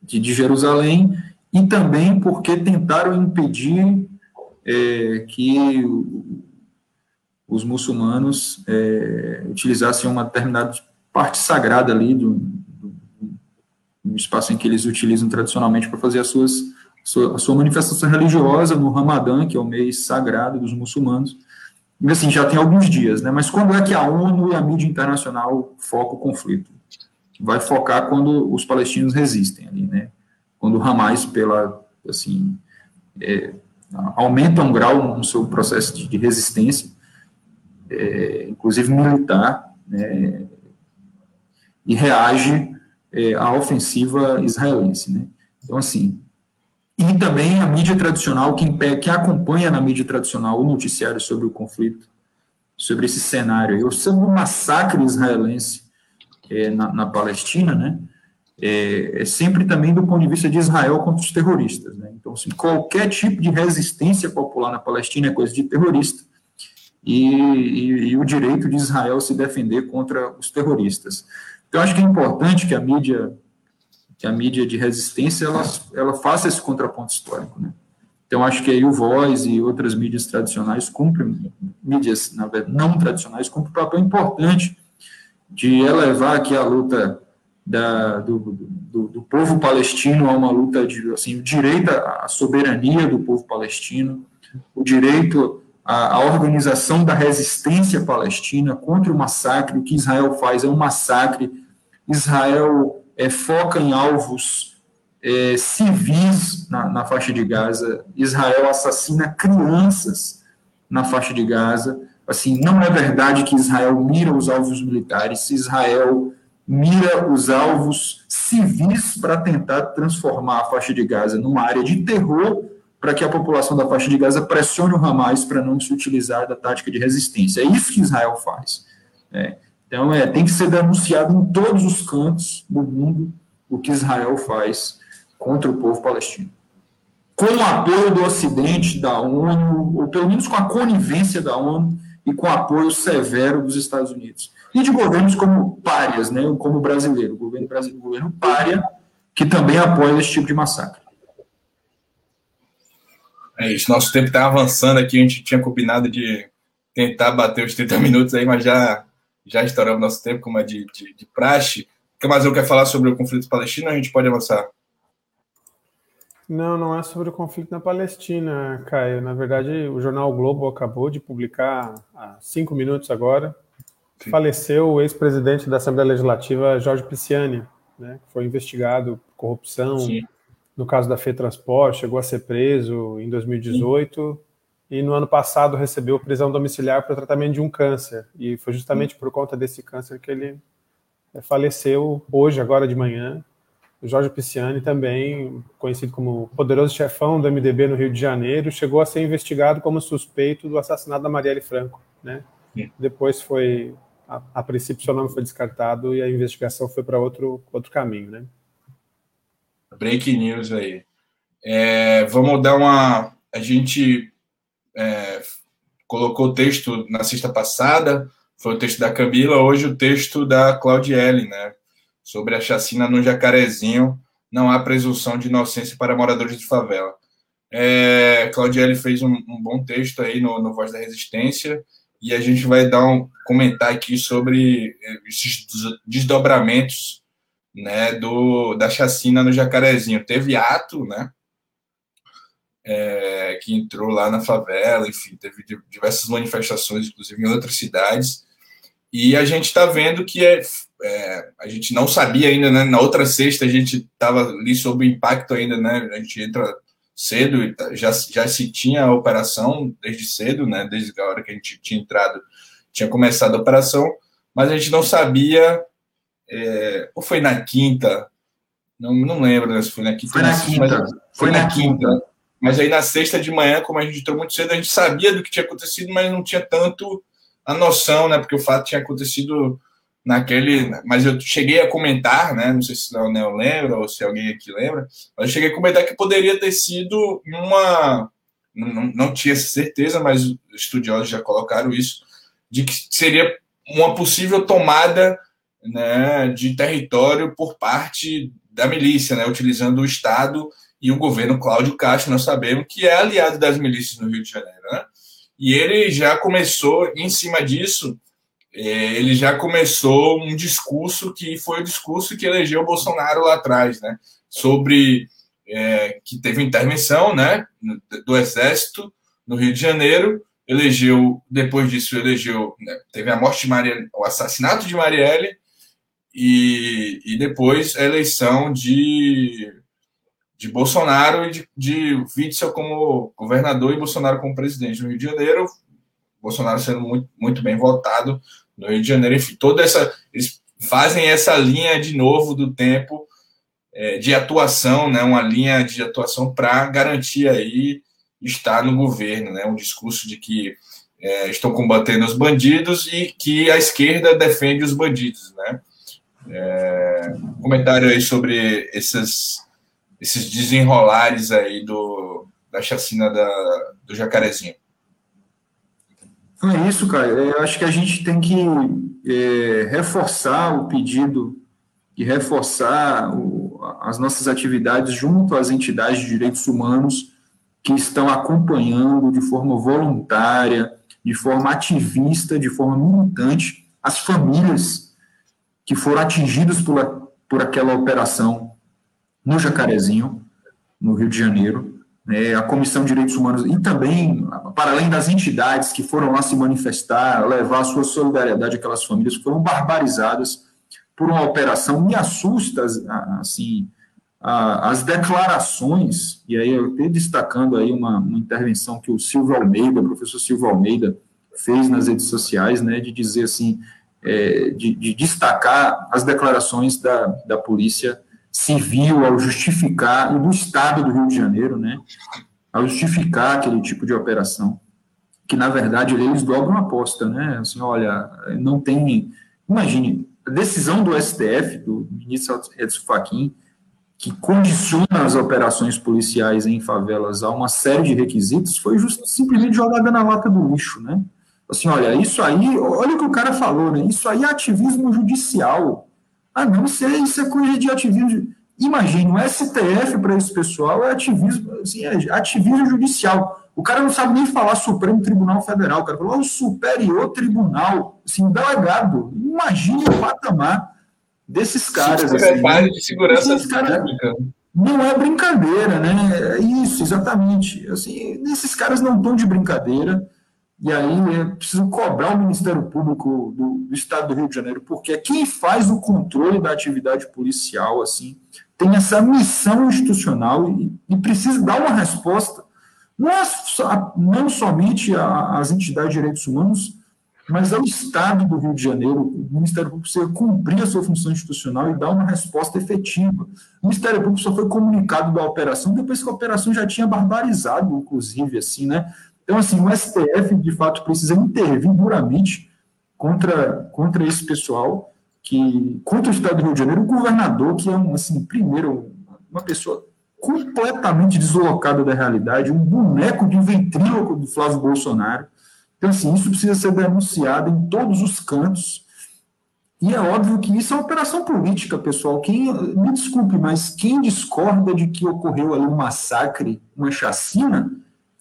de, de Jerusalém, e também porque tentaram impedir é, que os muçulmanos é, utilizassem uma determinada parte sagrada ali do, do, espaço em que eles utilizam tradicionalmente para fazer as suas, sua, sua manifestação religiosa no Ramadã, que é o mês sagrado dos muçulmanos. E assim, já tem alguns dias, né? Mas quando é que a ONU e a mídia internacional focam o conflito? Vai focar quando os palestinos resistem ali, né? Quando o Hamas, pela, assim, é, aumenta um grau no seu processo de, de resistência, é, inclusive militar, né, e reage é, à ofensiva israelense. Né? Então, assim, e também a mídia tradicional, quem, que acompanha na mídia tradicional o noticiário sobre o conflito, sobre esse cenário, sobre o massacre israelense é, na, na, Palestina, né, é, é, sempre também do ponto de vista de Israel contra os terroristas. Né? Então, assim, qualquer tipo de resistência popular na Palestina é coisa de terrorista, e, e, e, o direito de Israel se defender contra os terroristas. Então, acho que é importante que a mídia, que a mídia de resistência, ela, ela faça esse contraponto histórico, né? Então, acho que aí o Voz e outras mídias tradicionais cumprem, mídias na verdade, não tradicionais, cumprem um papel importante de elevar aqui a luta da, do, do, do, povo palestino a uma luta de, assim, o direito à soberania do povo palestino, o direito a, organização da resistência palestina contra o massacre. O que Israel faz é um massacre. Israel é, foca em alvos é, civis na, na faixa de Gaza. Israel assassina crianças na faixa de Gaza. Assim, não é verdade que Israel mira os alvos militares. Israel mira os alvos civis para tentar transformar a faixa de Gaza numa área de terror para que a população da faixa de Gaza pressione o Hamas para não se utilizar da tática de resistência. É isso que Israel faz. É. Então, é, tem que ser denunciado em todos os cantos do mundo o que Israel faz contra o povo palestino. Com o apoio do Ocidente, da ONU, ou pelo menos com a conivência da ONU e com o apoio severo dos Estados Unidos. E de governos como párias, né, como o brasileiro, o governo brasileiro, o governo pária, que também apoia esse tipo de massacre. É isso, nosso tempo está avançando aqui, a gente tinha combinado de tentar bater os 30 minutos aí, mas já, já estouramos nosso tempo, como é de, de, de praxe. O que mais eu quero falar sobre o conflito palestino? A gente pode avançar. Não, não é sobre o conflito na Palestina, Caio. Na verdade, o jornal o Globo acabou de publicar há cinco minutos agora. Sim. Faleceu o ex-presidente da Assembleia Legislativa, Jorge Pisciani, né, que foi investigado por corrupção, Sim no caso da FETransport, chegou a ser preso em 2018 Sim. E no ano passado recebeu prisão domiciliar para o tratamento de um câncer. E foi justamente por conta desse câncer que ele é, faleceu hoje, agora de manhã. O Jorge Pisciani, também conhecido como poderoso chefão do MDB no Rio de Janeiro, chegou a ser investigado como suspeito do assassinato da Marielle Franco. Né? Depois foi, a, a princípio, seu nome foi descartado e a investigação foi para outro, outro caminho. Né? Break news aí. É, vamos dar uma. A gente é, colocou o texto na sexta passada, foi o texto da Camila, hoje o texto da Claudiele, né? Sobre a chacina no Jacarezinho. Não há presunção de inocência para moradores de favela. É, Claudiele fez um, um, bom texto aí no, no Voz da Resistência e a gente vai dar um comentar aqui sobre eh, esses desdobramentos né, do, da chacina no Jacarezinho. Teve ato, né? É, que entrou lá na favela, enfim, teve diversas manifestações, inclusive em outras cidades. E a gente está vendo que é, é, a gente não sabia ainda, né? Na outra sexta a gente estava ali sob o impacto ainda, né? A gente entra cedo e tá, já, já se tinha a operação desde cedo, né? Desde a hora que a gente tinha entrado, tinha começado a operação, mas a gente não sabia. É, ou foi na quinta? Não, não lembro né, se foi na quinta. Foi na quinta. Mas, foi, foi na, na quinta. quinta. Mas aí na sexta de manhã, como a gente entrou muito cedo, a gente sabia do que tinha acontecido, mas não tinha tanto a noção, né? Porque o fato tinha acontecido naquele. Mas eu cheguei a comentar, né? Não sei se o Leonel lembra ou se alguém aqui lembra, mas eu cheguei a comentar que poderia ter sido uma. Não, não tinha certeza, mas estudiosos já colocaram isso, de que seria uma possível tomada né, de território por parte da milícia, né, utilizando o Estado e o governo Cláudio Castro, nós sabemos que é aliado das milícias no Rio de Janeiro. Né? E ele já começou, em cima disso, é, ele já começou um discurso que foi o discurso que elegeu o Bolsonaro lá atrás, né? Sobre é, que teve intervenção, né? Do Exército no Rio de Janeiro, elegeu depois disso elegeu, né, teve a morte de Maria, o assassinato de Marielle e, e depois a eleição de de Bolsonaro e de, de Witzel como governador e Bolsonaro como presidente no Rio de Janeiro, Bolsonaro sendo muito, muito bem votado no Rio de Janeiro, enfim, toda essa. Eles fazem essa linha de novo do tempo é, de atuação, né, uma linha de atuação para garantir aí estar no governo, né, um discurso de que é, estão combatendo os bandidos e que a esquerda defende os bandidos, né. É, comentário aí sobre esses, esses desenrolares aí do, da chacina da, do Jacarezinho. Então é isso, cara. É, eu acho que a gente tem que é, reforçar o pedido e reforçar o, as nossas atividades junto às entidades de direitos humanos que estão acompanhando de forma voluntária, de forma ativista, de forma militante, as famílias que foram atingidas por, por aquela operação no Jacarezinho, no Rio de Janeiro né, a Comissão de Direitos Humanos e também, para além das entidades que foram lá se manifestar, levar a sua solidariedade àquelas famílias que foram barbarizadas por uma operação, me assusta, assim, as declarações, e aí eu estou destacando aí uma, uma, intervenção que o Silvio Almeida, o professor Silvio Almeida, fez nas redes sociais, né, de dizer assim, é, de, de, destacar as declarações da, da polícia civil ao justificar, e do Estado do Rio de Janeiro, né, ao justificar aquele tipo de operação, que na verdade eles dobram a aposta, né, assim, olha, não tem, imagine, a decisão do STF, do ministro Edson Fachin, que condiciona as operações policiais em favelas a uma série de requisitos, foi just, simplesmente jogada na lata do lixo, né, assim, olha, isso aí, olha o que o cara falou, né, isso aí é ativismo judicial, ah, não, é, isso é coisa de ativismo. Imagina, o STF para esse pessoal é ativismo, assim, é ativismo judicial. O cara não sabe nem falar Supremo Tribunal Federal, o cara falou o Superior Tribunal, assim, delegado. Imagine o patamar desses caras. Secretário assim, de Segurança cara, Não é brincadeira, né? É isso, exatamente. Assim, esses caras não estão de brincadeira. E aí é preciso cobrar o Ministério Público do, do, Estado do Rio de Janeiro, porque quem faz o controle da atividade policial, assim, tem essa missão institucional e, e precisa dar uma resposta, não, é só, não somente às entidades de direitos humanos, mas ao Estado do Rio de Janeiro. O Ministério Público precisa cumprir a sua função institucional e dar uma resposta efetiva. O Ministério Público só foi comunicado da operação depois que a operação já tinha barbarizado, inclusive, assim, né? Então, assim, o STF, de fato, precisa intervir duramente contra, contra esse pessoal, que contra o Estado do Rio de Janeiro, o governador, que é, um, assim, primeiro, uma pessoa completamente deslocada da realidade, um boneco de ventríloco do Flávio Bolsonaro. Então, assim, isso precisa ser denunciado em todos os cantos. E é óbvio que isso é uma operação política, pessoal. Quem, me desculpe, mas quem discorda de que ocorreu ali um massacre, uma chacina,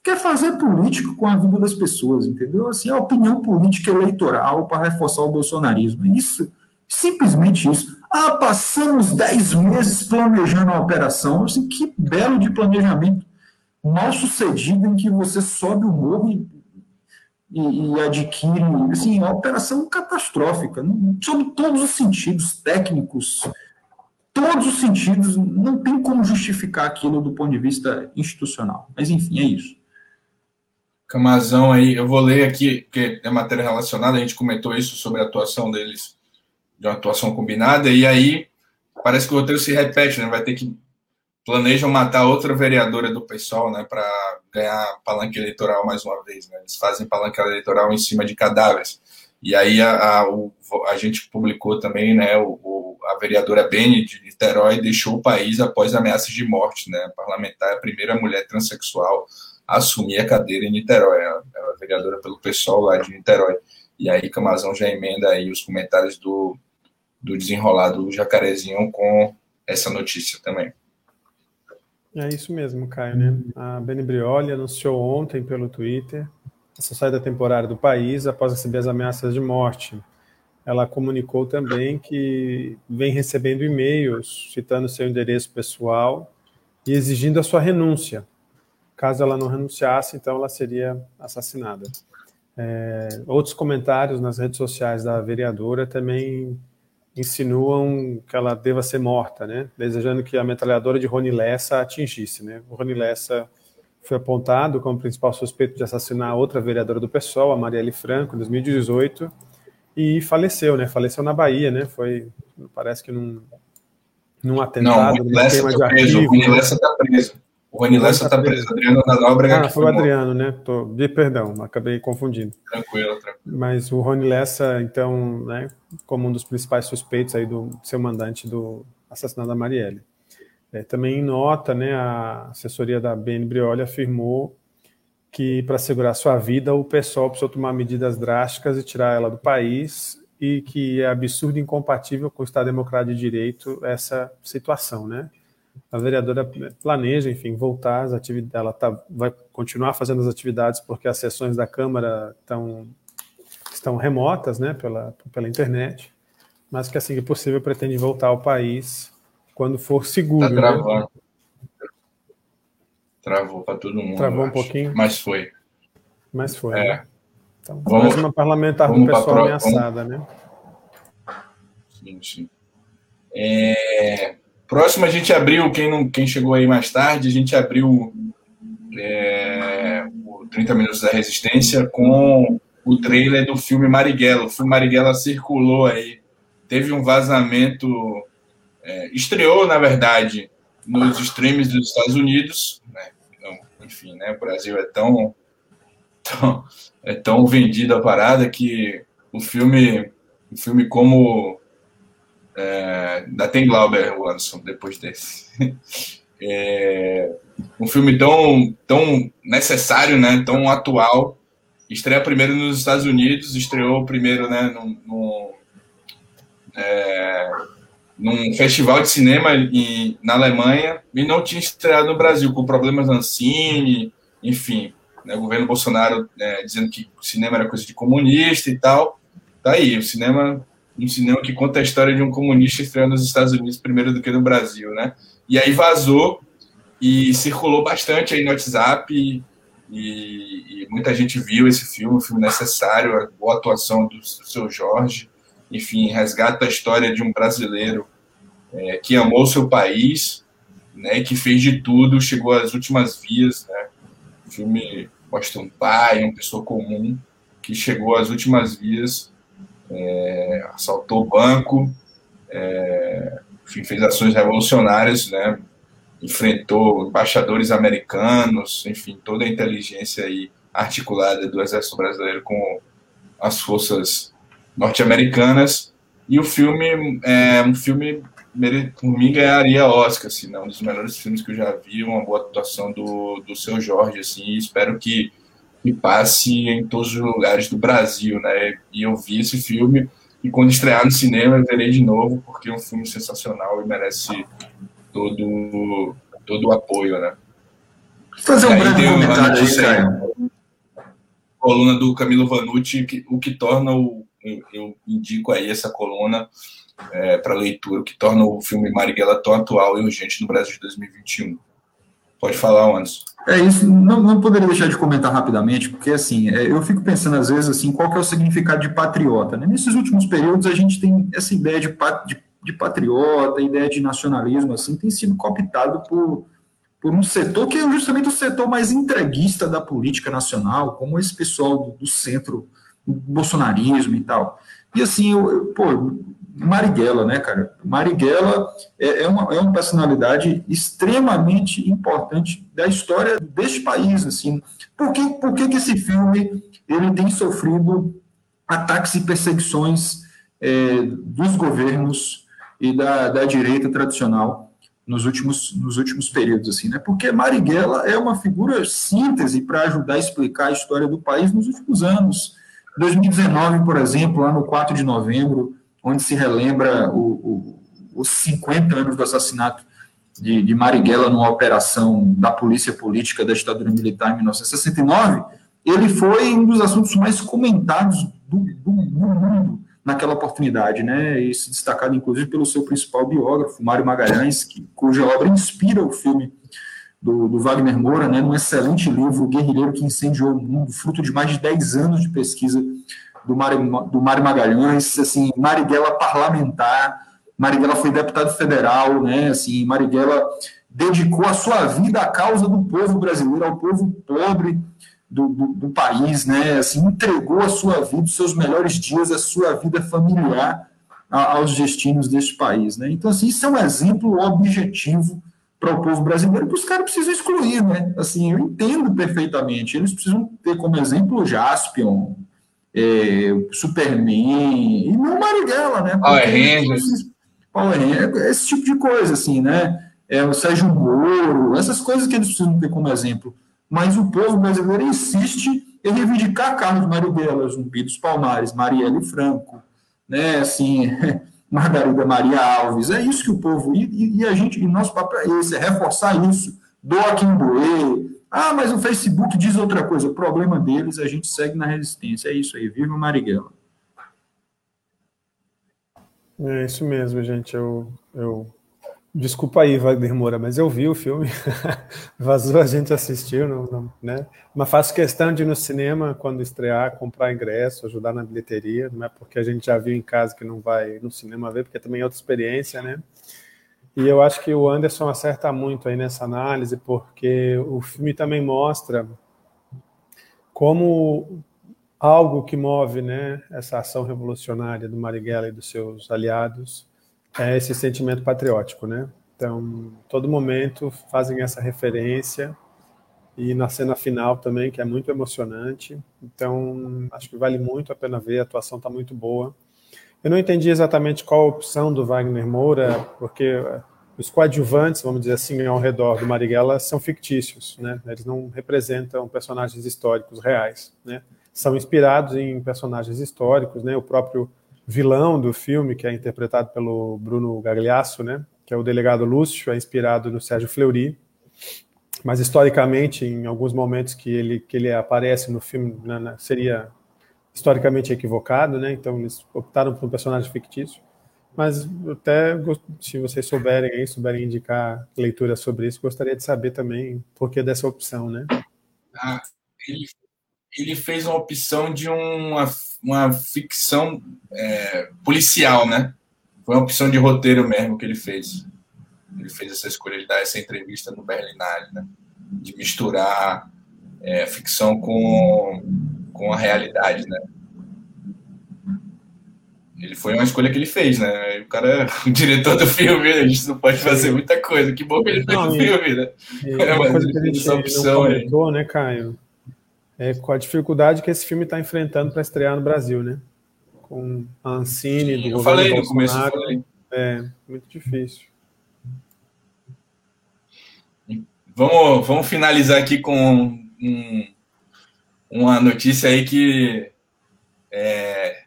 quer fazer política com a vida das pessoas, entendeu? Assim, a opinião política eleitoral para reforçar o bolsonarismo. Isso, simplesmente isso. Ah, passamos 10 meses planejando a operação. Assim, que belo de planejamento mal sucedido em que você sobe o morro e, e, e adquire. Assim, uma operação catastrófica, sob todos os sentidos técnicos, todos os sentidos, não tem como justificar aquilo do ponto de vista institucional. Mas, enfim, é isso. Camazão aí, eu vou ler aqui, porque é matéria relacionada, a gente comentou isso sobre a atuação deles, de uma atuação combinada, e aí parece que o roteiro se repete, né? Vai ter que planejam matar outra vereadora do PSOL, né, para ganhar palanque eleitoral mais uma vez, né? Eles fazem palanque eleitoral em cima de cadáveres. E aí a, a, o, a gente publicou também, né, o, o, a vereadora Beni de Niterói deixou o país após ameaças de morte, né? A parlamentar, a primeira mulher transexual assumir a cadeira em Niterói. Ela é vereadora pelo pessoal lá de Niterói. E aí Camazão já emenda aí os comentários do, do desenrolado Jacarezinho com essa notícia também. É isso mesmo, Caio, né? A Beni Brioli anunciou ontem pelo Twitter essa saída temporária do país após receber as ameaças de morte. Ela comunicou também que vem recebendo e-mails citando seu endereço pessoal e exigindo a sua renúncia. Caso ela não renunciasse, então ela seria assassinada. É, outros comentários nas redes sociais da vereadora também insinuam que ela deva ser morta, né? Desejando que a metralhadora de Rony Lessa atingisse, né? O Rony Lessa foi apontado como principal suspeito de assassinar outra vereadora do PSOL, a Marielle Franco, em 2018, e faleceu, né? Faleceu na Bahia, né? Foi, parece que num, num atentado, Não, está preso, o Rony Lessa está preso. O Rony Lessa está preso. Adriano Nóbrega. Ah, foi o Adriano, né? Tô, de perdão, acabei confundindo. Tranquilo, tranquilo. Mas o Rony Lessa, então, né, como um dos principais suspeitos aí do seu mandante do assassinato da Marielle. É, também em nota, né, a assessoria da BN Brioli afirmou que para segurar sua vida o pessoal precisou tomar medidas drásticas e tirar ela do país e que é absurdo e incompatível com o Estado Democrático de Direito essa situação, né? A vereadora planeja, enfim, voltar às atividades, ela tá, vai continuar fazendo as atividades porque as sessões da Câmara estão, estão remotas, né, pela, pela internet, mas que assim que possível pretende voltar ao país quando for seguro. Tá travando. Né? Travou para todo mundo. Travou um acho. pouquinho. Mas foi. Mas foi. É. Né? Então, vamos, mais uma parlamentar do pessoal pro... ameaçada, vamos... né? Sim, sim. É... Próximo a gente abriu, quem, não, quem chegou aí mais tarde, a gente abriu é, o 30 Minutos da Resistência com o trailer do filme Marighella. O filme Marighella circulou aí, teve um vazamento, é, estreou, na verdade, nos streams dos Estados Unidos, né? então, enfim, né, o Brasil é tão, tão, é tão vendido a parada que o filme, o filme como é, ainda tem Glauber Anderson depois desse. É, um filme tão, tão necessário, né, tão atual. Estreia primeiro nos Estados Unidos, estreou primeiro né, no, no é, num festival de cinema em, na Alemanha e não tinha estreado no Brasil, com problemas Ancine, enfim. Né, o governo Bolsonaro né, dizendo que o cinema era coisa de comunista e tal. Tá aí, o cinema um cinema que conta a história de um comunista estreando nos Estados Unidos primeiro do que no Brasil, né? E aí vazou e circulou bastante aí no WhatsApp e, e, muita gente viu esse filme, um filme necessário, a boa atuação do, do seu Jorge, enfim, resgata a história de um brasileiro é, que amou seu país, né, que fez de tudo, chegou às últimas vias, né? O filme mostra um pai, uma pessoa comum que chegou às últimas vias é, assaltou banco, é, enfim, fez ações revolucionárias, né, enfrentou embaixadores americanos, enfim, toda a inteligência aí articulada do Exército Brasileiro com as forças norte-americanas. E o filme é um filme, por mim, ganharia Oscar, assim, né? um dos melhores filmes que eu já vi, uma boa atuação do, do seu Jorge, assim, espero que que passe em todos os lugares do Brasil, né? E eu vi esse filme e quando estrear no cinema eu verei de novo porque é um filme sensacional e merece todo todo o apoio, né? Fazer um breve comentário aí. Caio. coluna do Camilo Vanucci, que- o que torna o. Eu, eu indico aí essa coluna para leitura, o que torna o filme Marighella tão atual e urgente no Brasil de 2021. Pode falar, Anderson. É isso, não, não poderia deixar de comentar rapidamente, porque assim, é, eu fico pensando às vezes assim, qual que é o significado de patriota, né? Nesses últimos períodos a gente tem essa ideia de, de, de patriota, ideia de nacionalismo, assim, tem sido cooptado por, por um setor que é justamente o setor mais entreguista da política nacional, como esse pessoal do, do centro, do bolsonarismo e tal. E assim, eu, eu- pô, Marighella, né, cara? Marighella é, é uma, é uma personalidade extremamente importante da história deste país, assim. Por que, por que, que esse filme ele tem sofrido ataques e perseguições é, dos governos e da, da direita tradicional nos últimos, nos últimos períodos, assim, né? Porque Marighella é uma figura síntese para ajudar a explicar a história do país nos últimos anos. 2019, por exemplo, lá no 4 de novembro, onde se relembra o, o, os 50 anos do assassinato de, de Marighella numa operação da polícia política da ditadura militar em 1969, ele foi um dos assuntos mais comentados do, do mundo naquela oportunidade, né? E se destacado, inclusive, pelo seu principal biógrafo, Mário Magalhães, que, cuja obra inspira o filme do, do, Wagner Moura, né, num excelente livro, O Guerrilheiro que Incendiou o Mundo, fruto de mais de 10 anos de pesquisa do Mário, do Mário Magalhães, assim, Marighella parlamentar, Marighella foi deputado federal, né, assim, Marighella dedicou a sua vida à causa do povo brasileiro, ao povo pobre do, do, do país, né, assim, entregou a sua vida, os seus melhores dias, a sua vida familiar a, aos destinos deste país, né, então, assim, isso é um exemplo objetivo para o povo brasileiro que os caras precisam excluir, né? Assim, eu entendo perfeitamente. Eles precisam ter como exemplo Jaspion, é, Superman, e não Marighella, né? Power Rangers. Power Rangers, esse tipo de coisa, assim, né? É, o Sérgio Moro, essas coisas que eles precisam ter como exemplo. Mas o povo brasileiro insiste em reivindicar Carlos Marighella, Zumbi dos Palmares, Marielle Franco, né? Assim, Margarida Maria Alves. É isso que o povo. E, e a gente, e nosso papel é esse, é reforçar isso. Doa quem doer. Ah, mas o Facebook diz outra coisa. O problema deles, a gente segue na resistência. É isso aí. Viva Marighella. É isso mesmo, gente. Eu, eu... Desculpa aí, Wagner Moura, mas eu vi o filme. Vazou, a gente assistiu, não, não, né? Mas faço questão de ir no cinema quando estrear, comprar ingresso, ajudar na bilheteria. Não é porque a gente já viu em casa que não vai no cinema ver, porque também é outra experiência, né? E eu acho que o Anderson acerta muito aí nessa análise, porque o filme também mostra como algo que move né, essa ação revolucionária do Marighella e dos seus aliados é esse sentimento patriótico, né? Então, todo momento fazem essa referência e na cena final também, que é muito emocionante. Então, acho que vale muito a pena ver, a atuação está muito boa. Eu não entendi exatamente qual a opção do Wagner Moura, porque os coadjuvantes, vamos dizer assim, ao redor do Marighella são fictícios, né? Eles não representam personagens históricos reais, né? São inspirados em personagens históricos, né? O próprio vilão do filme, que é interpretado pelo Bruno Gagliasso, né? Que é o delegado Lúcio, é inspirado no Sérgio Fleury. Mas historicamente, em alguns momentos que ele que ele aparece no filme, na, na, seria historicamente equivocado, né? Então eles optaram por um personagem fictício. Mas até se vocês souberem aí, souberem indicar leitura sobre isso, gostaria de saber também por que dessa opção, né? Ah, ele, ele, fez uma opção de uma, uma ficção é, policial, né? Foi uma opção de roteiro mesmo que ele fez. Ele fez essa escolha de dar essa entrevista no Berlinale, né? De misturar é, ficção com, com a realidade, né? Ele foi uma escolha que ele fez, né? O cara, o diretor do filme, a gente não pode fazer muita coisa. Que bom que ele fez não, o filme, né? É uma coisa que a gente não comentou, aí. né, Caio? É com a dificuldade que esse filme está enfrentando para estrear no Brasil, né? Com a Ancine, do eu falei no começo, eu falei. É, muito difícil. Vamos, vamos finalizar aqui com um, uma notícia aí que é,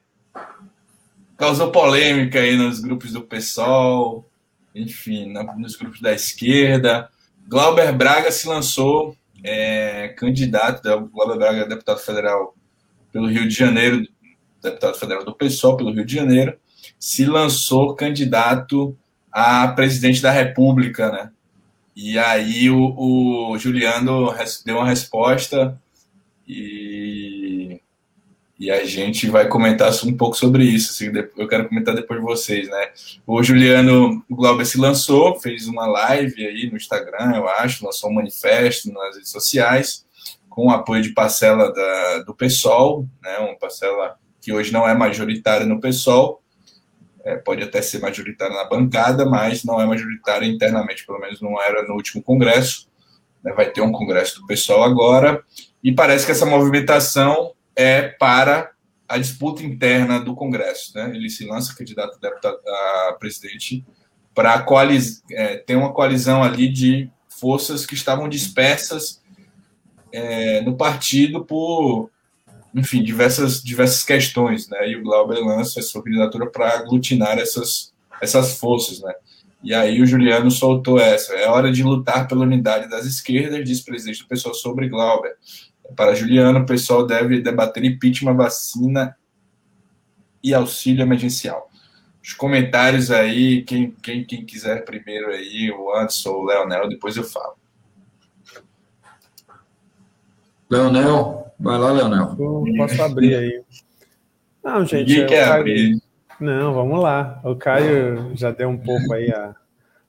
causou polêmica aí nos grupos do PSOL, enfim, nos grupos da esquerda. Glauber Braga se lançou é candidato, da Glauber Braga, deputado federal pelo Rio de Janeiro, deputado federal do PSOL pelo Rio de Janeiro, se lançou candidato a presidente da República, né? E aí o, o Juliano deu uma resposta e, e a gente vai comentar um pouco sobre isso. Assim, eu quero comentar depois de vocês, né? O Juliano Glauber se lançou, fez uma live aí no Instagram, eu acho, lançou um manifesto nas redes sociais, com o apoio de parcela da, do PSOL, né? Uma parcela que hoje não é majoritária no PSOL, é, pode até ser majoritária na bancada, mas não é majoritária internamente, pelo menos não era no último congresso. Né, vai ter um congresso do pessoal agora, e parece que essa movimentação é para a disputa interna do Congresso. Né? Ele se lança candidato a, deputado, a presidente para é, ter uma coalizão ali de forças que estavam dispersas é, no partido por enfim, diversas, diversas questões, né? E o Glauber lança a sua candidatura para aglutinar essas, essas forças, né? E aí o Juliano soltou essa. É hora de lutar pela unidade das esquerdas, diz o presidente do pessoal sobre Glauber. Para Juliano, o pessoal deve debater impeachment, vacina e auxílio emergencial. Os comentários aí, quem, quem, quem quiser primeiro aí, o Anderson ou o Leonel, depois eu falo. Leonel, Vai lá, Leonel. Eu posso abrir aí. Não, gente. Ninguém quer Caio... abrir. Não, vamos lá. O Caio já deu um pouco aí a,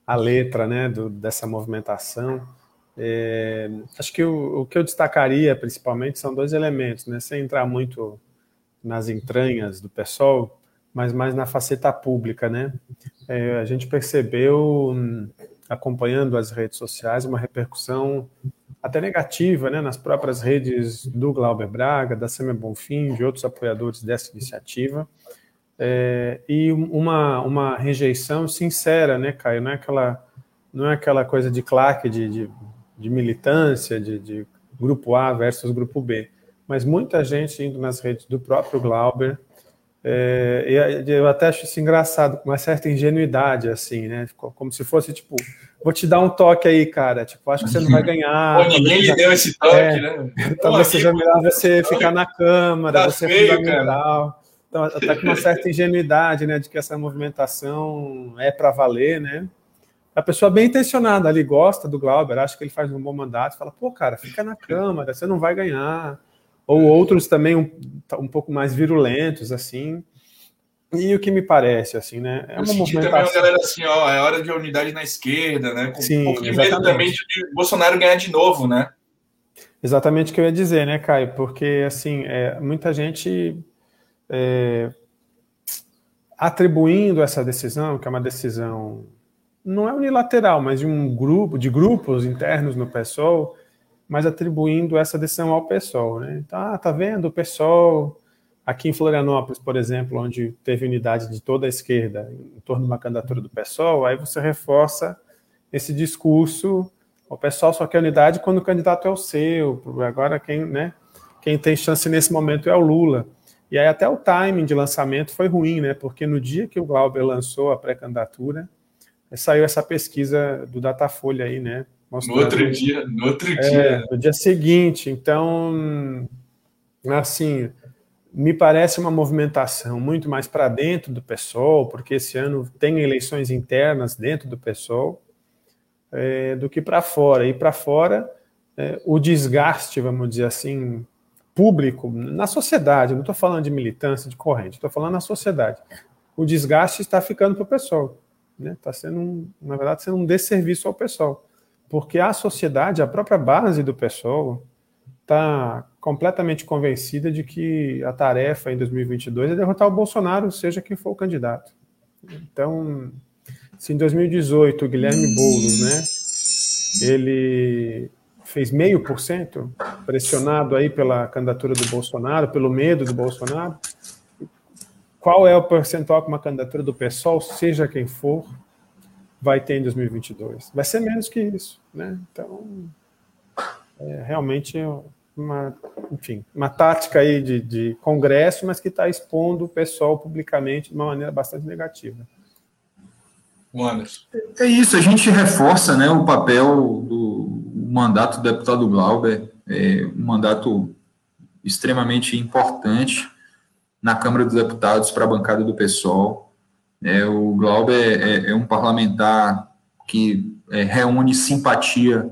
a letra né, do, dessa movimentação. É, acho que o, o, que eu destacaria principalmente são dois elementos, né, sem entrar muito nas entranhas do pessoal, mas mais na faceta pública. Né? É, a gente percebeu, hum, acompanhando as redes sociais, uma repercussão até negativa né, nas próprias redes do Glauber Braga, da Sema Bonfim, de outros apoiadores dessa iniciativa, é, e uma, uma rejeição sincera, né, Caio? Não é aquela, não é aquela coisa de claque, de, de, de militância, de, de grupo A versus grupo B, mas muita gente indo nas redes do próprio Glauber, é, eu até acho isso engraçado, com uma certa ingenuidade, assim, né? Como se fosse, tipo, vou te dar um toque aí, cara. Tipo, acho que você não vai ganhar. Pô, ninguém lhe deu esse toque, é, né? Talvez seja melhor você ficar na Câmara, tá você feio, fundamental. Então, até com uma certa ingenuidade, né? De que essa movimentação é para valer, né? A pessoa bem intencionada ali gosta do Glauber, acha que ele faz um bom mandato, fala, pô, cara, fica na Câmara, você não vai ganhar ou outros também um, um pouco mais virulentos, assim. E o que me parece, assim, né? É uma movimentação... também uma galera assim, ó, é hora de unidade na esquerda, né? Com Sim, um pouco de medo também de, de Bolsonaro ganhar de novo, né? Exatamente o que eu ia dizer, né, Caio? Porque, assim, é, muita gente é, atribuindo essa decisão, que é uma decisão não é unilateral, mas de um grupo, de grupos internos no PSOL, mas atribuindo essa decisão ao PSOL. Né? Então, ah, tá vendo, o PSOL, aqui em Florianópolis, por exemplo, onde teve unidade de toda a esquerda em torno de uma candidatura do PSOL, aí você reforça esse discurso, o PSOL só quer unidade quando o candidato é o seu, agora quem, né, quem tem chance nesse momento é o Lula. E aí até o timing de lançamento foi ruim, né? Porque no dia que o Glauber lançou a pré-candidatura, saiu essa pesquisa do Datafolha aí, né? Mostrando, no outro dia, no outro é, dia. No dia seguinte. Então, assim, me parece uma movimentação muito mais para dentro do PSOL, porque esse ano tem eleições internas dentro do PSOL, é, do que para fora. E para fora, é, o desgaste, vamos dizer assim, público, na sociedade, não estou falando de militância, de corrente, estou falando na sociedade. O desgaste está ficando para o pessoal. Né? Tá sendo, um, na verdade, sendo um desserviço ao pessoal porque a sociedade, a própria base do pessoal, está completamente convencida de que a tarefa em 2022 é derrotar o Bolsonaro, seja quem for o candidato. Então, se em 2018 o Guilherme Boulos, né, ele fez meio por cento, pressionado aí pela candidatura do Bolsonaro, pelo medo do Bolsonaro, qual é o percentual que uma candidatura do PSOL, seja quem for, vai ter em 2022. Vai ser menos que isso, né? Então, é realmente uma, enfim, uma tática aí de, de congresso, mas que está expondo o pessoal publicamente de uma maneira bastante negativa. É isso, a gente reforça né, o papel do mandato do deputado Glauber é um mandato extremamente importante na Câmara dos Deputados para a bancada do PSOL. É, o Glauber é, é um parlamentar que é, reúne simpatia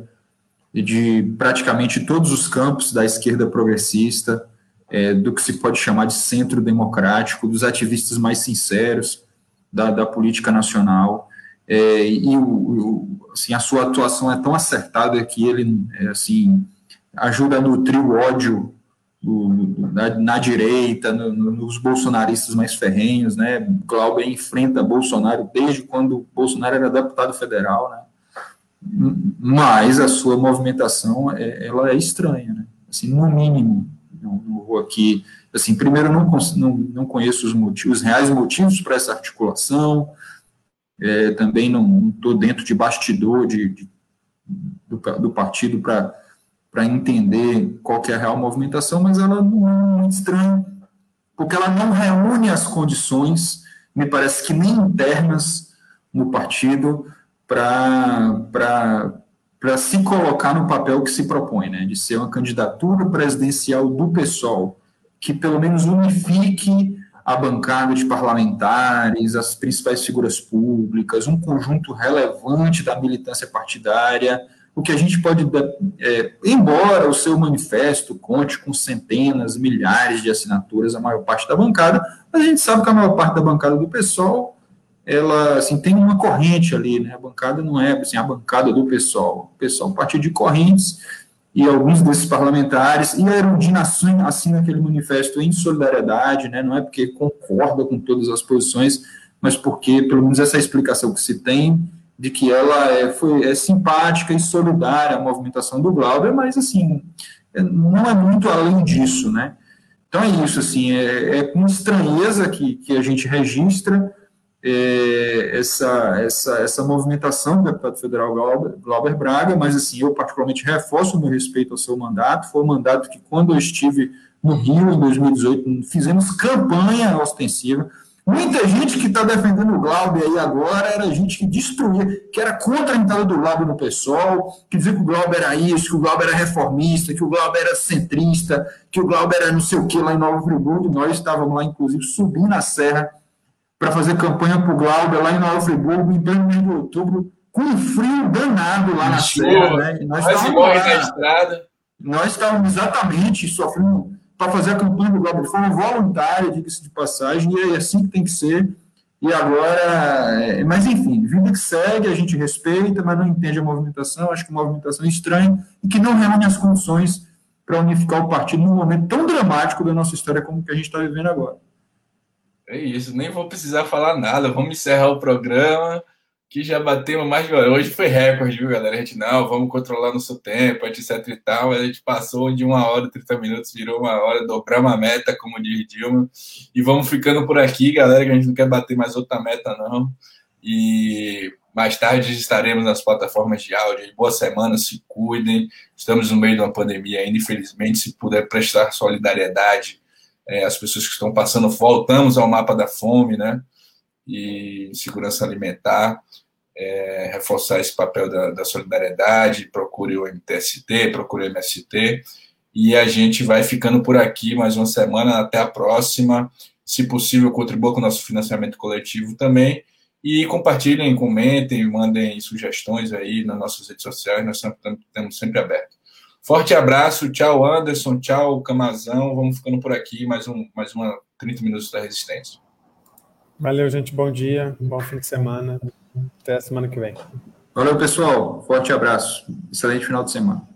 de praticamente todos os campos da esquerda progressista, é, do que se pode chamar de centro democrático, dos ativistas mais sinceros da, da política nacional. É, e o, o, assim, a sua atuação é tão acertada que ele é, assim, ajuda a nutrir o ódio do, na, na, direita, no, nos bolsonaristas mais ferrenhos, né? Glauber enfrenta Bolsonaro desde quando Bolsonaro era deputado federal, né? Mas a sua movimentação é, ela é estranha, né? Assim, no mínimo, não, não vou aqui. Assim, primeiro, não, não, não conheço os motivos, os reais motivos para essa articulação. É, também não estou dentro de bastidor de, de do, do partido para para entender qual é a real movimentação, mas ela não é muito estranha, porque ela não reúne as condições, me parece que nem internas no partido, para se colocar no papel que se propõe, né, de ser uma candidatura presidencial do PSOL, que pelo menos unifique a bancada de parlamentares, as principais figuras públicas, um conjunto relevante da militância partidária, o que a gente pode, é, embora o seu manifesto conte com centenas, milhares de assinaturas, a maior parte da bancada, a gente sabe que a maior parte da bancada do PSOL, ela, assim, tem uma corrente ali, né, a bancada não é, assim, a bancada do PSOL, o um partido de correntes, e alguns desses parlamentares, e a Erundina assina, assina aquele manifesto em solidariedade, né, não é porque concorda com todas as posições, mas porque, pelo menos essa é explicação que se tem, de que ela é, foi, é simpática e solidária à movimentação do Glauber, mas, assim, é, não é muito além disso, né? Então é isso, assim, é, é com estranheza que, que a gente registra é, essa, essa, essa movimentação do deputado federal Glauber, Glauber Braga, mas, assim, eu particularmente reforço o meu respeito ao seu mandato, foi um mandato que, quando eu estive no Rio, em 2018, fizemos campanha ostensiva, Muita gente que está defendendo o Glauber aí agora era gente que destruía, que era contra a entrada do Glauber no PSOL, que dizia que o Glauber era isso, que o Glauber era reformista, que o Glauber era centrista, que o Glauber era não sei o que lá em Nova Friburgo. Nós estávamos lá, inclusive, subindo a serra para fazer campanha para o Glauber lá em Nova Friburgo, em pleno mês de outubro, com um frio danado lá na serra. Né? nós estávamos lá, na estrada. Nós estávamos exatamente sofrendo para fazer a campanha do Glauber de forma voluntária, diga-se de passagem, e é assim que tem que ser. E agora, é, mas enfim, vida que segue, a gente respeita, mas não entende a movimentação, acho que a movimentação estranha e que não reúne as condições para unificar o partido num momento tão dramático da nossa história como que a gente está vivendo agora. É isso, nem vou precisar falar nada, vamos encerrar o programa que já batemos mais. Hoje foi recorde, viu, galera? A gente, não, vamos controlar nosso tempo, etc e tal. A gente passou de uma hora e 30 minutos, virou uma hora, dobramos a meta, como diz Dilma. E vamos ficando por aqui, galera, que a gente não quer bater mais outra meta, não. E mais tarde estaremos nas plataformas de áudio. Boa semana, se cuidem. Estamos no meio de uma pandemia ainda, infelizmente, se puder prestar solidariedade é, às pessoas que estão passando, voltamos ao mapa da fome, né? E segurança alimentar é, reforçar esse papel da, da, solidariedade, procure o MTST, procure o MST, e a gente vai ficando por aqui mais uma semana, até a próxima. Se possível, contribua com o nosso financiamento coletivo também, e compartilhem, comentem, mandem sugestões aí nas nossas redes sociais, nós estamos sempre abertos. Forte abraço, tchau Anderson, tchau Camazão, vamos ficando por aqui, mais, um, mais uma 30 minutos da Resistência. Valeu, gente, bom dia, bom fim de semana. Até a semana que vem. Valeu, pessoal. Forte abraço. Excelente final de semana.